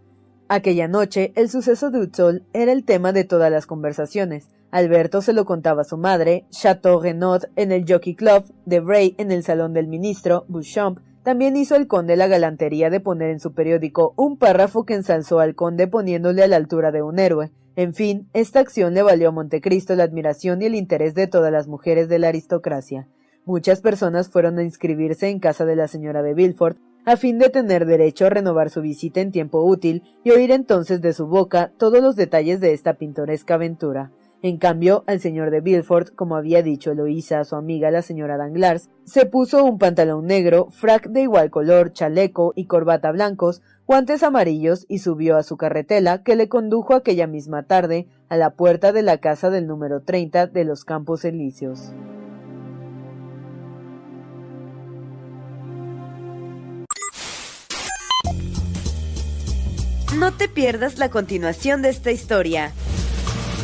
Aquella noche, el suceso de Utzol era el tema de todas las conversaciones. Alberto se lo contaba a su madre, Chateau Renaud en el Jockey Club, Debray en el salón del ministro, Bouchamp también hizo el conde la galantería de poner en su periódico un párrafo que ensalzó al conde poniéndole a la altura de un héroe. En fin, esta acción le valió a Montecristo la admiración y el interés de todas las mujeres de la aristocracia. Muchas personas fueron a inscribirse en casa de la señora de Villefort a fin de tener derecho a renovar su visita en tiempo útil y oír entonces de su boca todos los detalles de esta pintoresca aventura. En cambio, al señor de Villefort, como había dicho Eloísa a su amiga la señora Danglars, se puso un pantalón negro, frac de igual color, chaleco y corbata blancos, guantes amarillos y subió a su carretela que le condujo aquella misma tarde a la puerta de la casa del número 30 de los Campos Elíseos. No te pierdas la continuación de esta historia.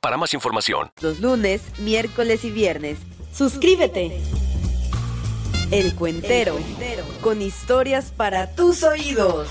para más información los lunes, miércoles y viernes. Suscríbete. El Cuentero, con historias para tus oídos.